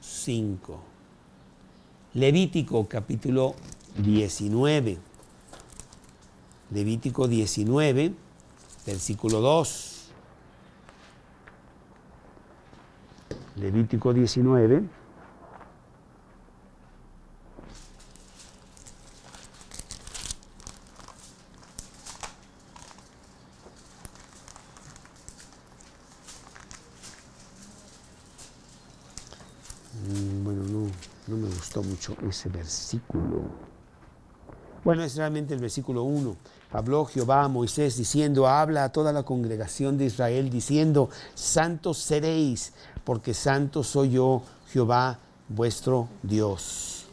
5. Levítico capítulo 19. Levítico 19, versículo 2. Levítico 19. Mm, bueno, no, me gustó mucho ese versículo. Bueno, es realmente el versículo 1. Habló Jehová a Moisés diciendo, habla a toda la congregación de Israel diciendo, santos seréis porque santo soy yo, Jehová, vuestro Dios.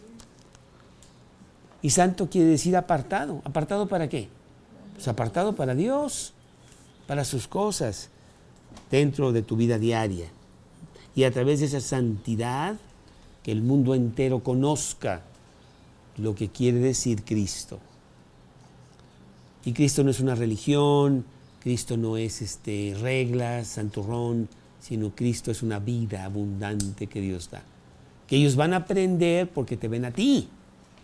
Y santo quiere decir apartado. ¿Apartado para qué? Pues apartado para Dios, para sus cosas, dentro de tu vida diaria. Y a través de esa santidad, que el mundo entero conozca lo que quiere decir Cristo. Y Cristo no es una religión, Cristo no es este, reglas, santurrón, sino Cristo es una vida abundante que Dios da. Que ellos van a aprender porque te ven a ti,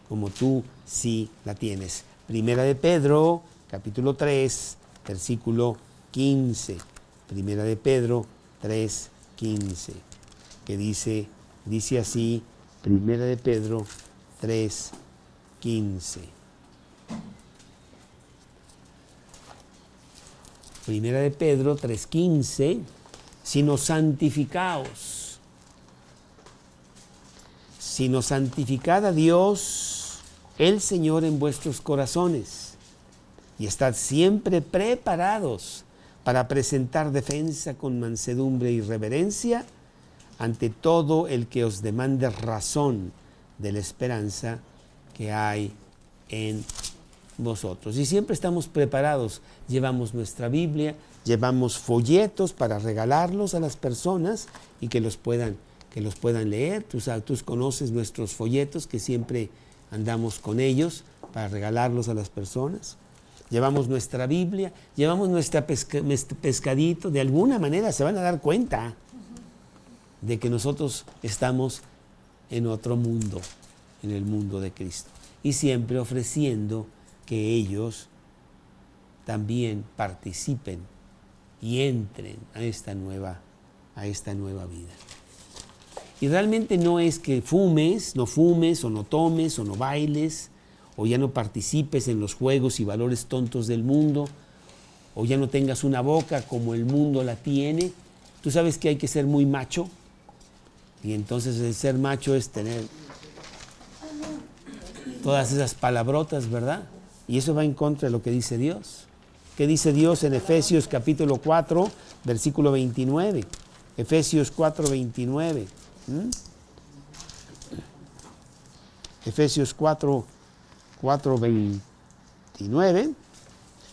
como tú sí la tienes. Primera de Pedro, capítulo 3, versículo 15. Primera de Pedro 3, 15. Que dice, dice así, Primera de Pedro 3, 15. Primera de Pedro 3.15 sino santificaos. Sino santificad a Dios, el Señor, en vuestros corazones, y estad siempre preparados para presentar defensa con mansedumbre y reverencia ante todo el que os demande razón de la esperanza que hay en vosotros. Y siempre estamos preparados, llevamos nuestra Biblia, llevamos folletos para regalarlos a las personas y que los puedan, que los puedan leer. Tú, tú conoces nuestros folletos que siempre andamos con ellos para regalarlos a las personas. Llevamos nuestra Biblia, llevamos nuestro pescadito, de alguna manera se van a dar cuenta de que nosotros estamos en otro mundo, en el mundo de Cristo. Y siempre ofreciendo que ellos también participen y entren a esta nueva a esta nueva vida. Y realmente no es que fumes, no fumes o no tomes o no bailes o ya no participes en los juegos y valores tontos del mundo o ya no tengas una boca como el mundo la tiene. Tú sabes que hay que ser muy macho y entonces el ser macho es tener todas esas palabrotas, ¿verdad? Y eso va en contra de lo que dice Dios. ¿Qué dice Dios en Efesios capítulo 4, versículo 29? Efesios 4, 29. Efesios 4, 4, 29.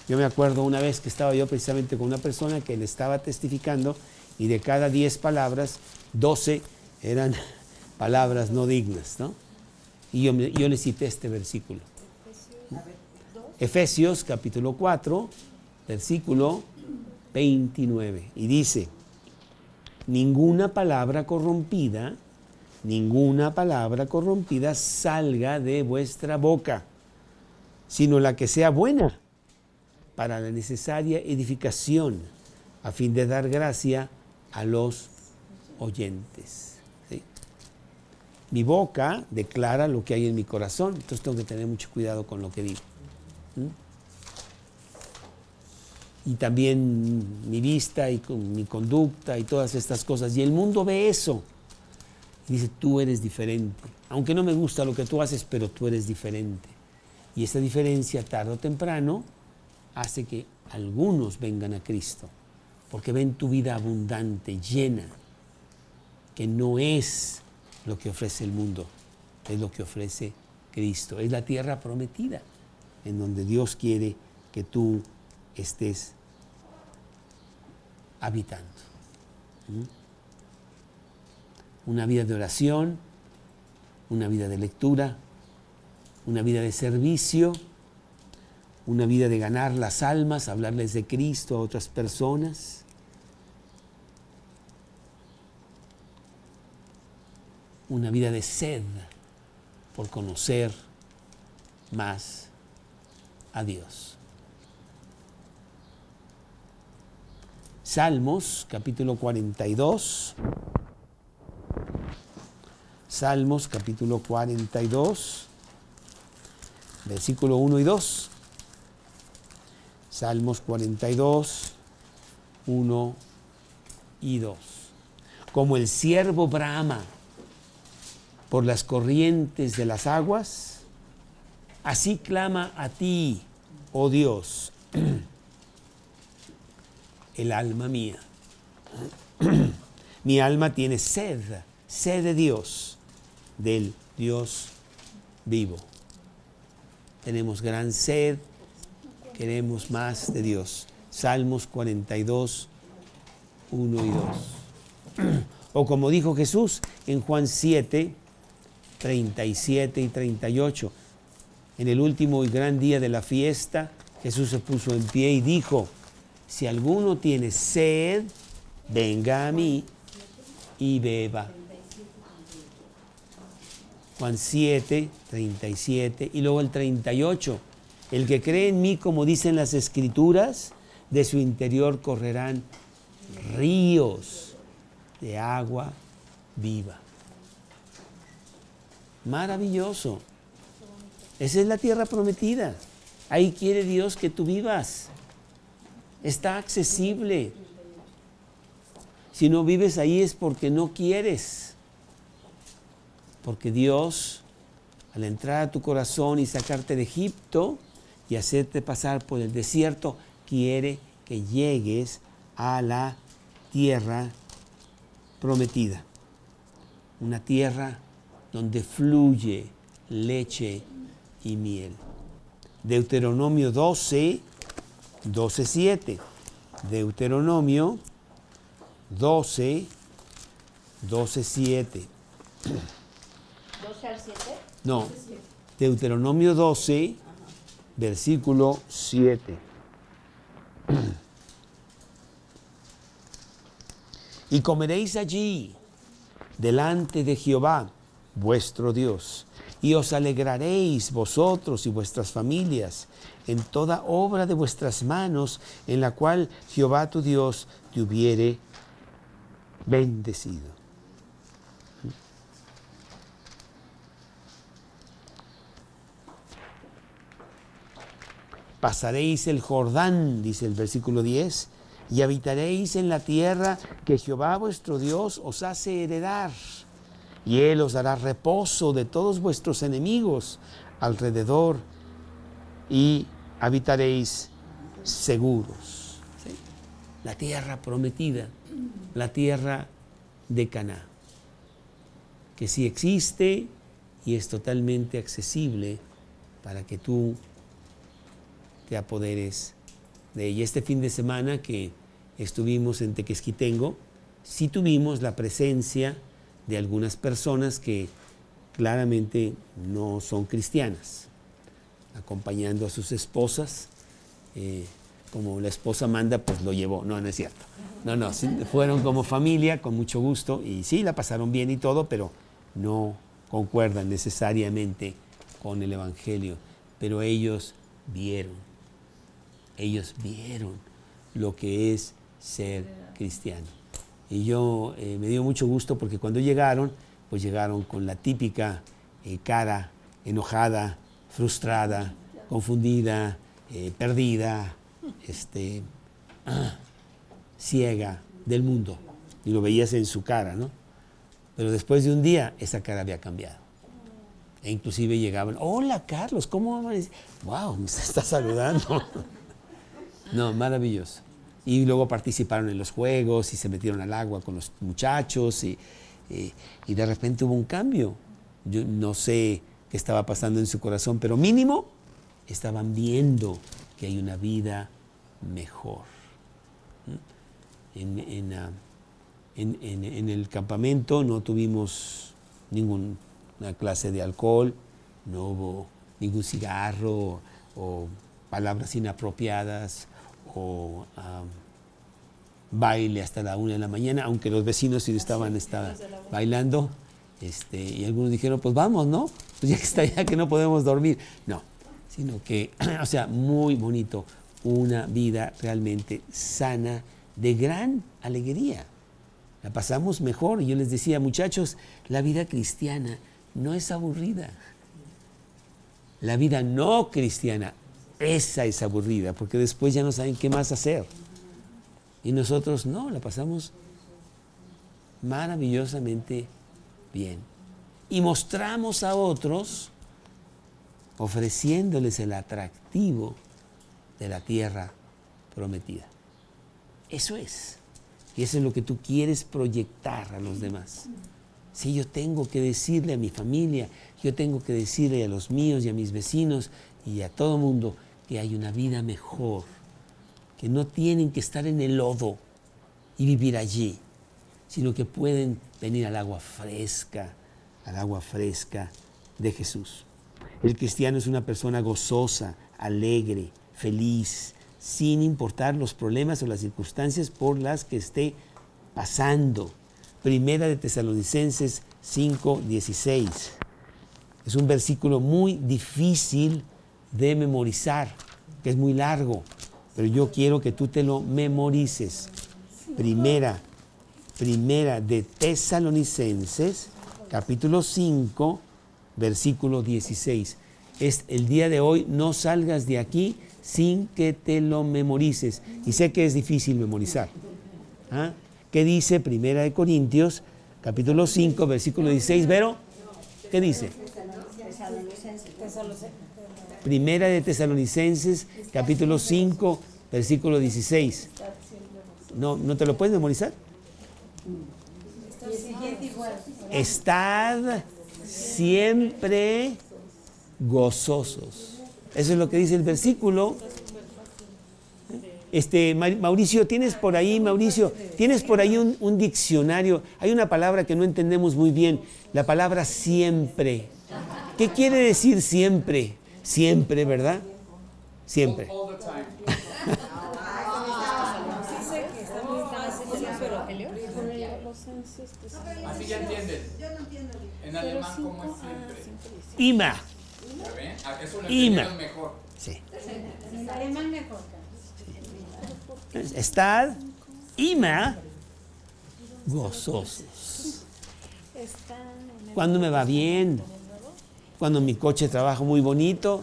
Yo me acuerdo una vez que estaba yo precisamente con una persona que le estaba testificando y de cada 10 palabras, 12 eran (laughs) palabras no dignas, ¿no? Y yo, yo le cité este versículo. Efesios capítulo 4, versículo 29. Y dice, ninguna palabra corrompida, ninguna palabra corrompida salga de vuestra boca, sino la que sea buena para la necesaria edificación, a fin de dar gracia a los oyentes. Mi boca declara lo que hay en mi corazón, entonces tengo que tener mucho cuidado con lo que digo. Y también mi vista y mi conducta y todas estas cosas. Y el mundo ve eso. Y dice, tú eres diferente. Aunque no me gusta lo que tú haces, pero tú eres diferente. Y esta diferencia, tarde o temprano, hace que algunos vengan a Cristo. Porque ven tu vida abundante, llena, que no es lo que ofrece el mundo, es lo que ofrece Cristo. Es la tierra prometida en donde Dios quiere que tú estés habitando. ¿Mm? Una vida de oración, una vida de lectura, una vida de servicio, una vida de ganar las almas, hablarles de Cristo a otras personas. Una vida de sed por conocer más a. Salmos capítulo 42. Salmos capítulo 42, versículo 1 y 2. Salmos 42, 1 y 2. Como el siervo brama por las corrientes de las aguas, Así clama a ti, oh Dios, (clears throat) el alma mía. (clears throat) Mi alma tiene sed, sed de Dios, del Dios vivo. Tenemos gran sed, queremos más de Dios. Salmos 42, 1 y 2. (clears throat) O como dijo Jesús en Juan 7, 37 y 38, en el último y gran día de la fiesta, Jesús se puso en pie y dijo, si alguno tiene sed, venga a mí y beba. Juan 7, 37 y luego el 38. El que cree en mí, como dicen las escrituras, de su interior correrán ríos de agua viva. Maravilloso. Esa es la tierra prometida. Ahí quiere Dios que tú vivas. Está accesible. Si no vives ahí es porque no quieres. Porque Dios, al entrar a tu corazón y sacarte de Egipto y hacerte pasar por el desierto, quiere que llegues a la tierra prometida. Una tierra donde fluye leche y miel. Deuteronomio 12, 12, 7. Deuteronomio 12, 12, 7. ¿12 al 7? No. Deuteronomio 12, versículo 7. Y comeréis allí delante de Jehová, vuestro Dios y os alegraréis vosotros y vuestras familias en toda obra de vuestras manos en la cual Jehová tu Dios te hubiere bendecido. Pasaréis el Jordán, dice el versículo 10, y habitaréis en la tierra que Jehová vuestro Dios os hace heredar. Y Él os dará reposo de todos vuestros enemigos alrededor y habitaréis seguros. La tierra prometida, la tierra de Caná, que sí existe y es totalmente accesible para que tú te apoderes de ella. Este fin de semana que estuvimos en Tequesquitengo, sí tuvimos la presencia de algunas personas que claramente no son cristianas, acompañando a sus esposas. Eh, como la esposa manda, pues lo llevó. No, no es cierto. No, no, fueron como familia, con mucho gusto, y sí, la pasaron bien y todo, pero no concuerdan necesariamente con el Evangelio. Pero ellos vieron, ellos vieron lo que es ser cristiano. Y yo eh, me dio mucho gusto porque cuando llegaron, pues llegaron con la típica eh, cara enojada, frustrada, confundida, eh, perdida, este, ciega del mundo. Y lo veías en su cara, ¿no? Pero después de un día, esa cara había cambiado. E inclusive llegaban, hola Carlos, ¿cómo va? Wow, me está saludando. (laughs) no, maravilloso. Y luego participaron en los juegos y se metieron al agua con los muchachos y, y de repente hubo un cambio. Yo no sé qué estaba pasando en su corazón, pero mínimo estaban viendo que hay una vida mejor. En, ah, en, en, el campamento no tuvimos ninguna clase de alcohol, no hubo ningún cigarro o palabras inapropiadas o baile hasta la una de la mañana, aunque los vecinos sí estaban, estaban bailando. Este, y algunos dijeron, pues vamos, ¿no? Pues ya que está ya que no podemos dormir. No, sino que, (clears throat) o sea, muy bonito, una vida realmente sana, de gran alegría. La pasamos mejor. Y yo les decía, muchachos, la vida cristiana no es aburrida. La vida no cristiana, esa es aburrida, porque después ya no saben qué más hacer. Y nosotros no, la pasamos maravillosamente bien. Y mostramos a otros ofreciéndoles el atractivo de la tierra prometida. Eso es. Y eso es lo que tú quieres proyectar a los demás. Si yo tengo que decirle a mi familia, yo tengo que decirle a los míos y a mis vecinos y a todo mundo que hay una vida mejor, que no tienen que estar en el lodo y vivir allí, sino que pueden venir al agua fresca, al agua fresca de Jesús. El cristiano es una persona gozosa, alegre, feliz, sin importar los problemas o las circunstancias por las que esté pasando. Primera de Tesalonicenses 5:16. Es un versículo muy difícil de memorizar, que es muy largo, pero yo quiero que tú te lo memorices. Primera, primera de Tesalonicenses, capítulo 5, versículo 16. Es el día de hoy, no salgas de aquí sin que te lo memorices. Y sé que es difícil memorizar. ¿Ah? ¿Qué dice Primera de Corintios, capítulo 5, versículo 16? ¿Vero? ¿Qué dice? Primera de Tesalonicenses, capítulo 5, versículo 16. ¿No, ¿No te lo puedes memorizar? Estad siempre gozosos. Eso es lo que dice el versículo. Este, Mauricio, tienes por ahí, Mauricio, tienes por ahí un, un, diccionario. Hay una palabra que no entendemos muy bien, la palabra siempre. ¿Qué quiere decir siempre? Siempre, ¿verdad? Siempre. (laughs) Así ya entienden. En alemán, ¿cómo es siempre? Ima. Ima. mejor. Sí. En alemán mejor. Estad, ima, gozosos. Cuando me va bien, cuando mi coche trabaja muy bonito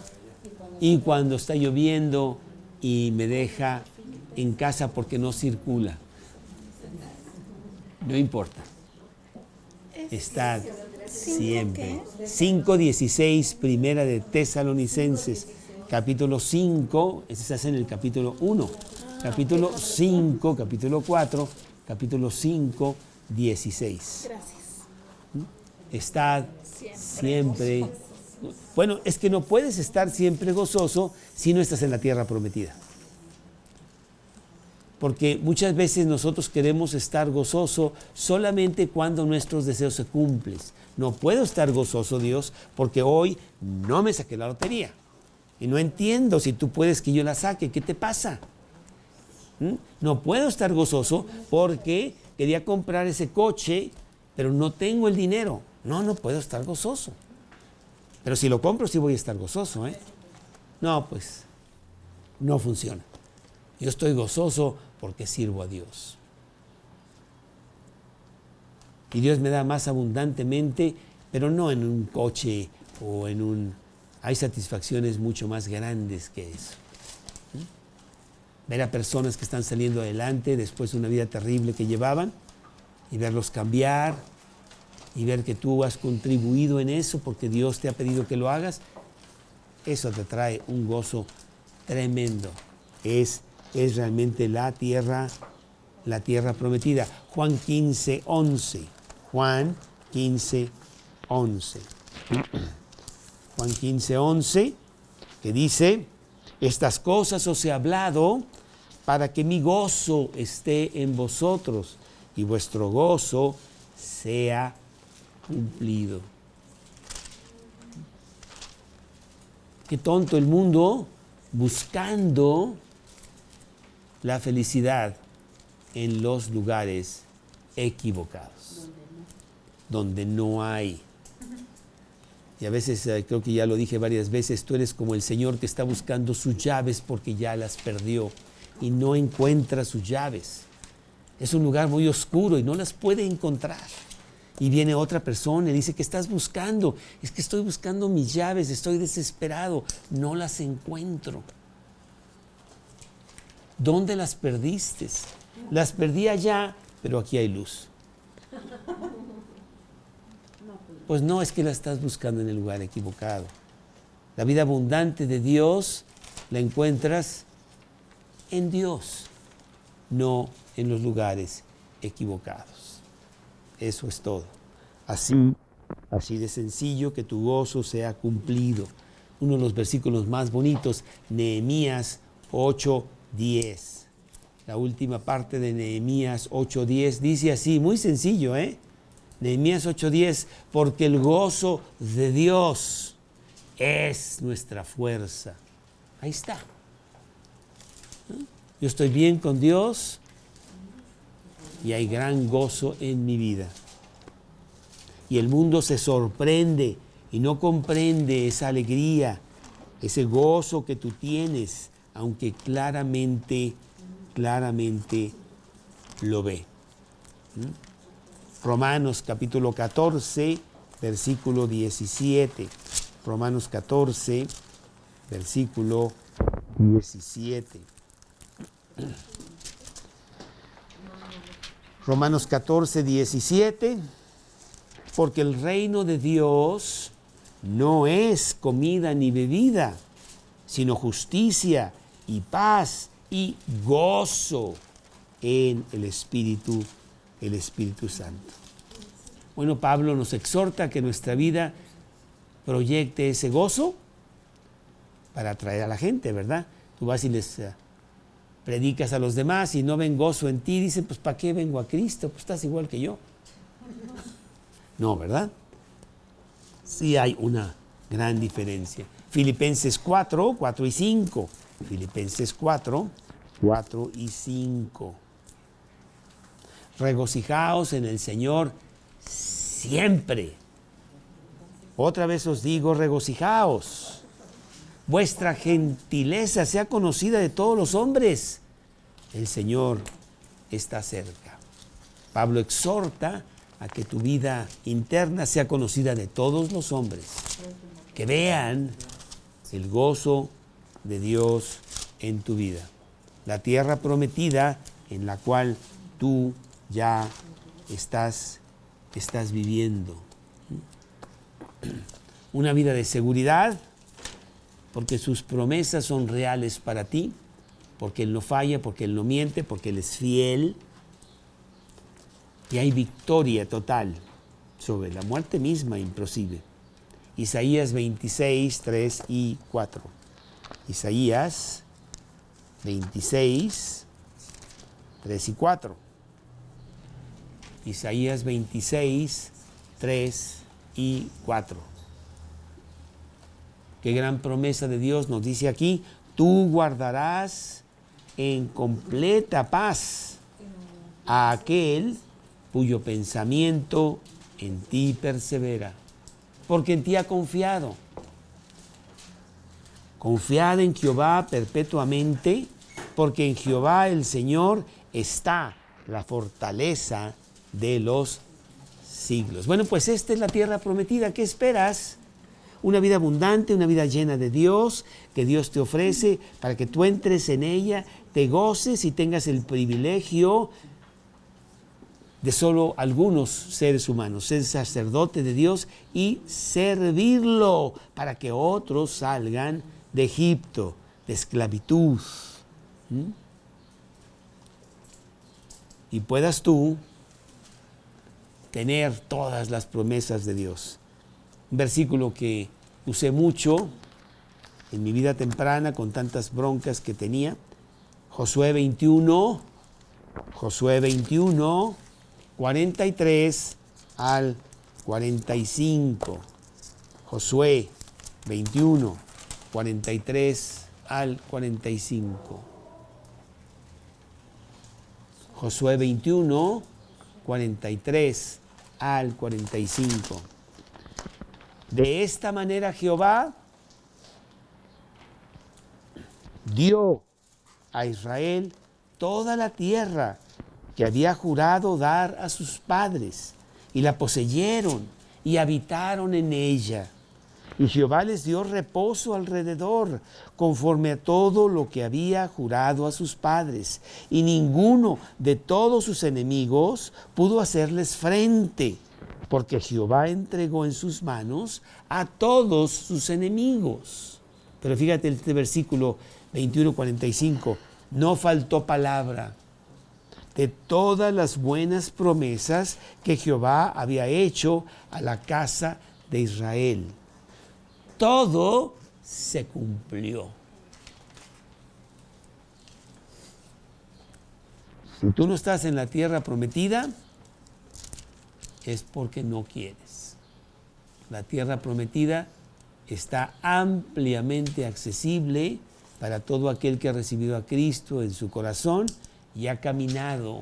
y cuando está lloviendo y me deja en casa porque no circula. No importa. Estad siempre. 5.16, primera de Tesalonicenses, capítulo 5, ese se hace en el capítulo 1, capítulo 5, capítulo 4, capítulo 5, 16. Gracias. Estad siempre. Bueno, es que no puedes estar siempre gozoso si no estás en la tierra prometida. Porque muchas veces nosotros queremos estar gozoso solamente cuando nuestros deseos se cumplen. No puedo estar gozoso, Dios, porque hoy no me saqué la lotería. Y no entiendo si tú puedes que yo la saque. ¿Qué te pasa? ¿Mm? No puedo estar gozoso porque quería comprar ese coche, pero no tengo el dinero. No, no puedo estar gozoso. Pero si lo compro, sí voy a estar gozoso. ¿eh? No, pues no funciona. Yo estoy gozoso porque sirvo a Dios. Y Dios me da más abundantemente, pero no en un coche o en un... Hay satisfacciones mucho más grandes que eso. Ver a personas que están saliendo adelante después de una vida terrible que llevaban y verlos cambiar y ver que tú has contribuido en eso porque Dios te ha pedido que lo hagas, eso te trae un gozo tremendo. Es es realmente la tierra, la tierra prometida. Juan 15, 11. Juan 15, 11. (clears throat) Juan 15, 11, que dice, estas cosas os he hablado para que mi gozo esté en vosotros y vuestro gozo sea cumplido. Qué tonto el mundo buscando la felicidad en los lugares equivocados, donde no hay. Y a veces, eh, creo que ya lo dije varias veces, tú eres como el Señor que está buscando sus llaves porque ya las perdió y no encuentra sus llaves. Es un lugar muy oscuro y no las puede encontrar. Y viene otra persona y dice, que estás buscando? Es que estoy buscando mis llaves, estoy desesperado, no las encuentro. ¿Dónde las perdiste? Las perdí allá, pero aquí hay luz. Pues no es que la estás buscando en el lugar equivocado. La vida abundante de Dios la encuentras en Dios, no en los lugares equivocados. Eso es todo. Así, así de sencillo que tu gozo sea cumplido. Uno de los versículos más bonitos, Nehemías 8, 10. La última parte de Nehemías 8:10 dice así, muy sencillo, ¿eh? Nehemías 8:10, porque el gozo de Dios es nuestra fuerza. Ahí está. ¿Eh? Yo estoy bien con Dios y hay gran gozo en mi vida. Y el mundo se sorprende y no comprende esa alegría, ese gozo que tú tienes aunque claramente, claramente lo ve. ¿Mm? Romanos capítulo 14, versículo 17. Romanos 14, versículo 17. Romanos 14, 17. Porque el reino de Dios no es comida ni bebida, sino justicia y paz y gozo en el Espíritu, el Espíritu Santo. Bueno, Pablo nos exhorta que nuestra vida proyecte ese gozo para atraer a la gente, ¿verdad? Tú vas y les predicas a los demás y no ven gozo en ti, dicen, pues ¿para qué vengo a Cristo? Pues estás igual que yo. No, ¿verdad? Sí hay una gran diferencia. Filipenses 4, 4 y 5. Filipenses 4, 4 y 5. Regocijaos en el Señor siempre. Otra vez os digo, regocijaos. Vuestra gentileza sea conocida de todos los hombres. El Señor está cerca. Pablo exhorta a que tu vida interna sea conocida de todos los hombres, que vean el gozo de Dios en tu vida, la tierra prometida en la cual tú ya estás, estás viviendo. Una vida de seguridad, porque sus promesas son reales para ti, porque Él no falla, porque Él no miente, porque Él es fiel. Y hay victoria total sobre la muerte misma imposible. Isaías 26, 3 y 4. Isaías 26, 3 y 4. Isaías 26, 3 y 4. Qué gran promesa de Dios nos dice aquí, tú guardarás en completa paz a aquel cuyo pensamiento en ti persevera, porque en ti ha confiado. Confiad en Jehová perpetuamente, porque en Jehová el Señor está la fortaleza de los siglos. Bueno, pues esta es la tierra prometida. ¿Qué esperas? Una vida abundante, una vida llena de Dios, que Dios te ofrece para que tú entres en ella, te goces y tengas el privilegio de solo algunos seres humanos, ser sacerdote de Dios y servirlo para que otros salgan de Egipto, de esclavitud. Y puedas tú tener todas las promesas de Dios. Un versículo que usé mucho en mi vida temprana con tantas broncas que tenía. Josué 21, Josué 21, 43 al 45. Josué 21, 43 al 45. Josué 21, 43 al 45. De esta manera Jehová dio a Israel toda la tierra que había jurado dar a sus padres, y la poseyeron y habitaron en ella. Y Jehová les dio reposo alrededor, conforme a todo lo que había jurado a sus padres. Y ninguno de todos sus enemigos pudo hacerles frente, porque Jehová entregó en sus manos a todos sus enemigos. Pero fíjate este versículo 21-45, no faltó palabra de todas las buenas promesas que Jehová había hecho a la casa de Israel todo se cumplió. Si tú no estás en la tierra prometida, es porque no quieres. La tierra prometida está ampliamente accesible para todo aquel que ha recibido a Cristo en su corazón y ha caminado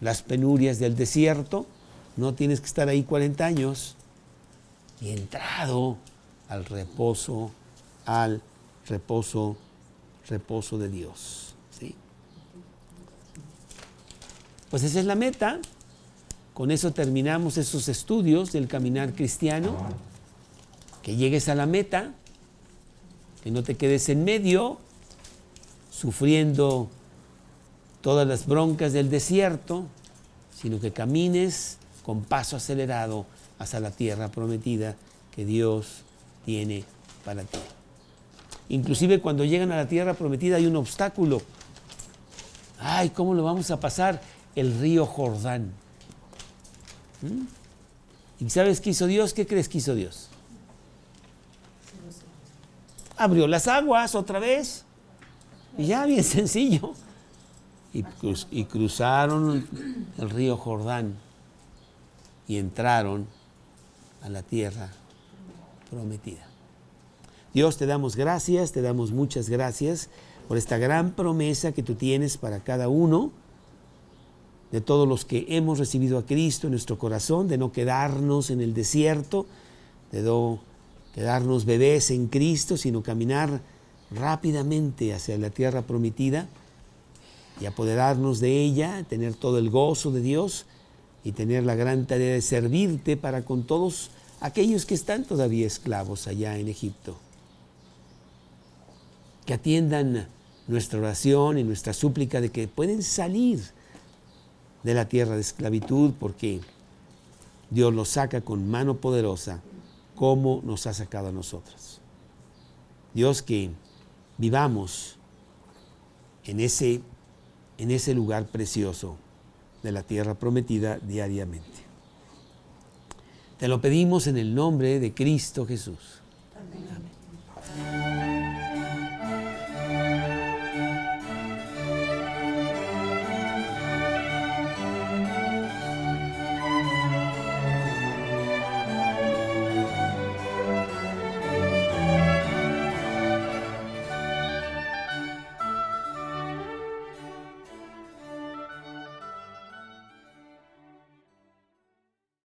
las penurias del desierto. No tienes que estar ahí 40 años y entrado al reposo, al reposo, reposo de Dios. ¿sí? Pues esa es la meta. Con eso terminamos esos estudios del caminar cristiano. Que llegues a la meta, que no te quedes en medio, sufriendo todas las broncas del desierto, sino que camines con paso acelerado hacia la tierra prometida que Dios tiene para ti. Inclusive cuando llegan a la tierra prometida hay un obstáculo. Ay, ¿cómo lo vamos a pasar? El río Jordán. ¿Y sabes qué hizo Dios? ¿Qué crees que hizo Dios? Abrió las aguas otra vez. Y ya, bien (laughs) sencillo. Y cruzaron el río Jordán y entraron a la tierra prometida. Dios, te damos gracias, te damos muchas gracias por esta gran promesa que tú tienes para cada uno de todos los que hemos recibido a Cristo en nuestro corazón, de no quedarnos en el desierto, de no quedarnos bebés en Cristo, sino caminar rápidamente hacia la tierra prometida y apoderarnos de ella, tener todo el gozo de Dios y tener la gran tarea de servirte para con todos aquellos que están todavía esclavos allá en Egipto. Que atiendan nuestra oración y nuestra súplica de que pueden salir de la tierra de esclavitud porque Dios los saca con mano poderosa como nos ha sacado a nosotros. Dios que vivamos en ese, en ese lugar precioso de la tierra prometida diariamente. Te lo pedimos en el nombre de Cristo Jesús. Amén.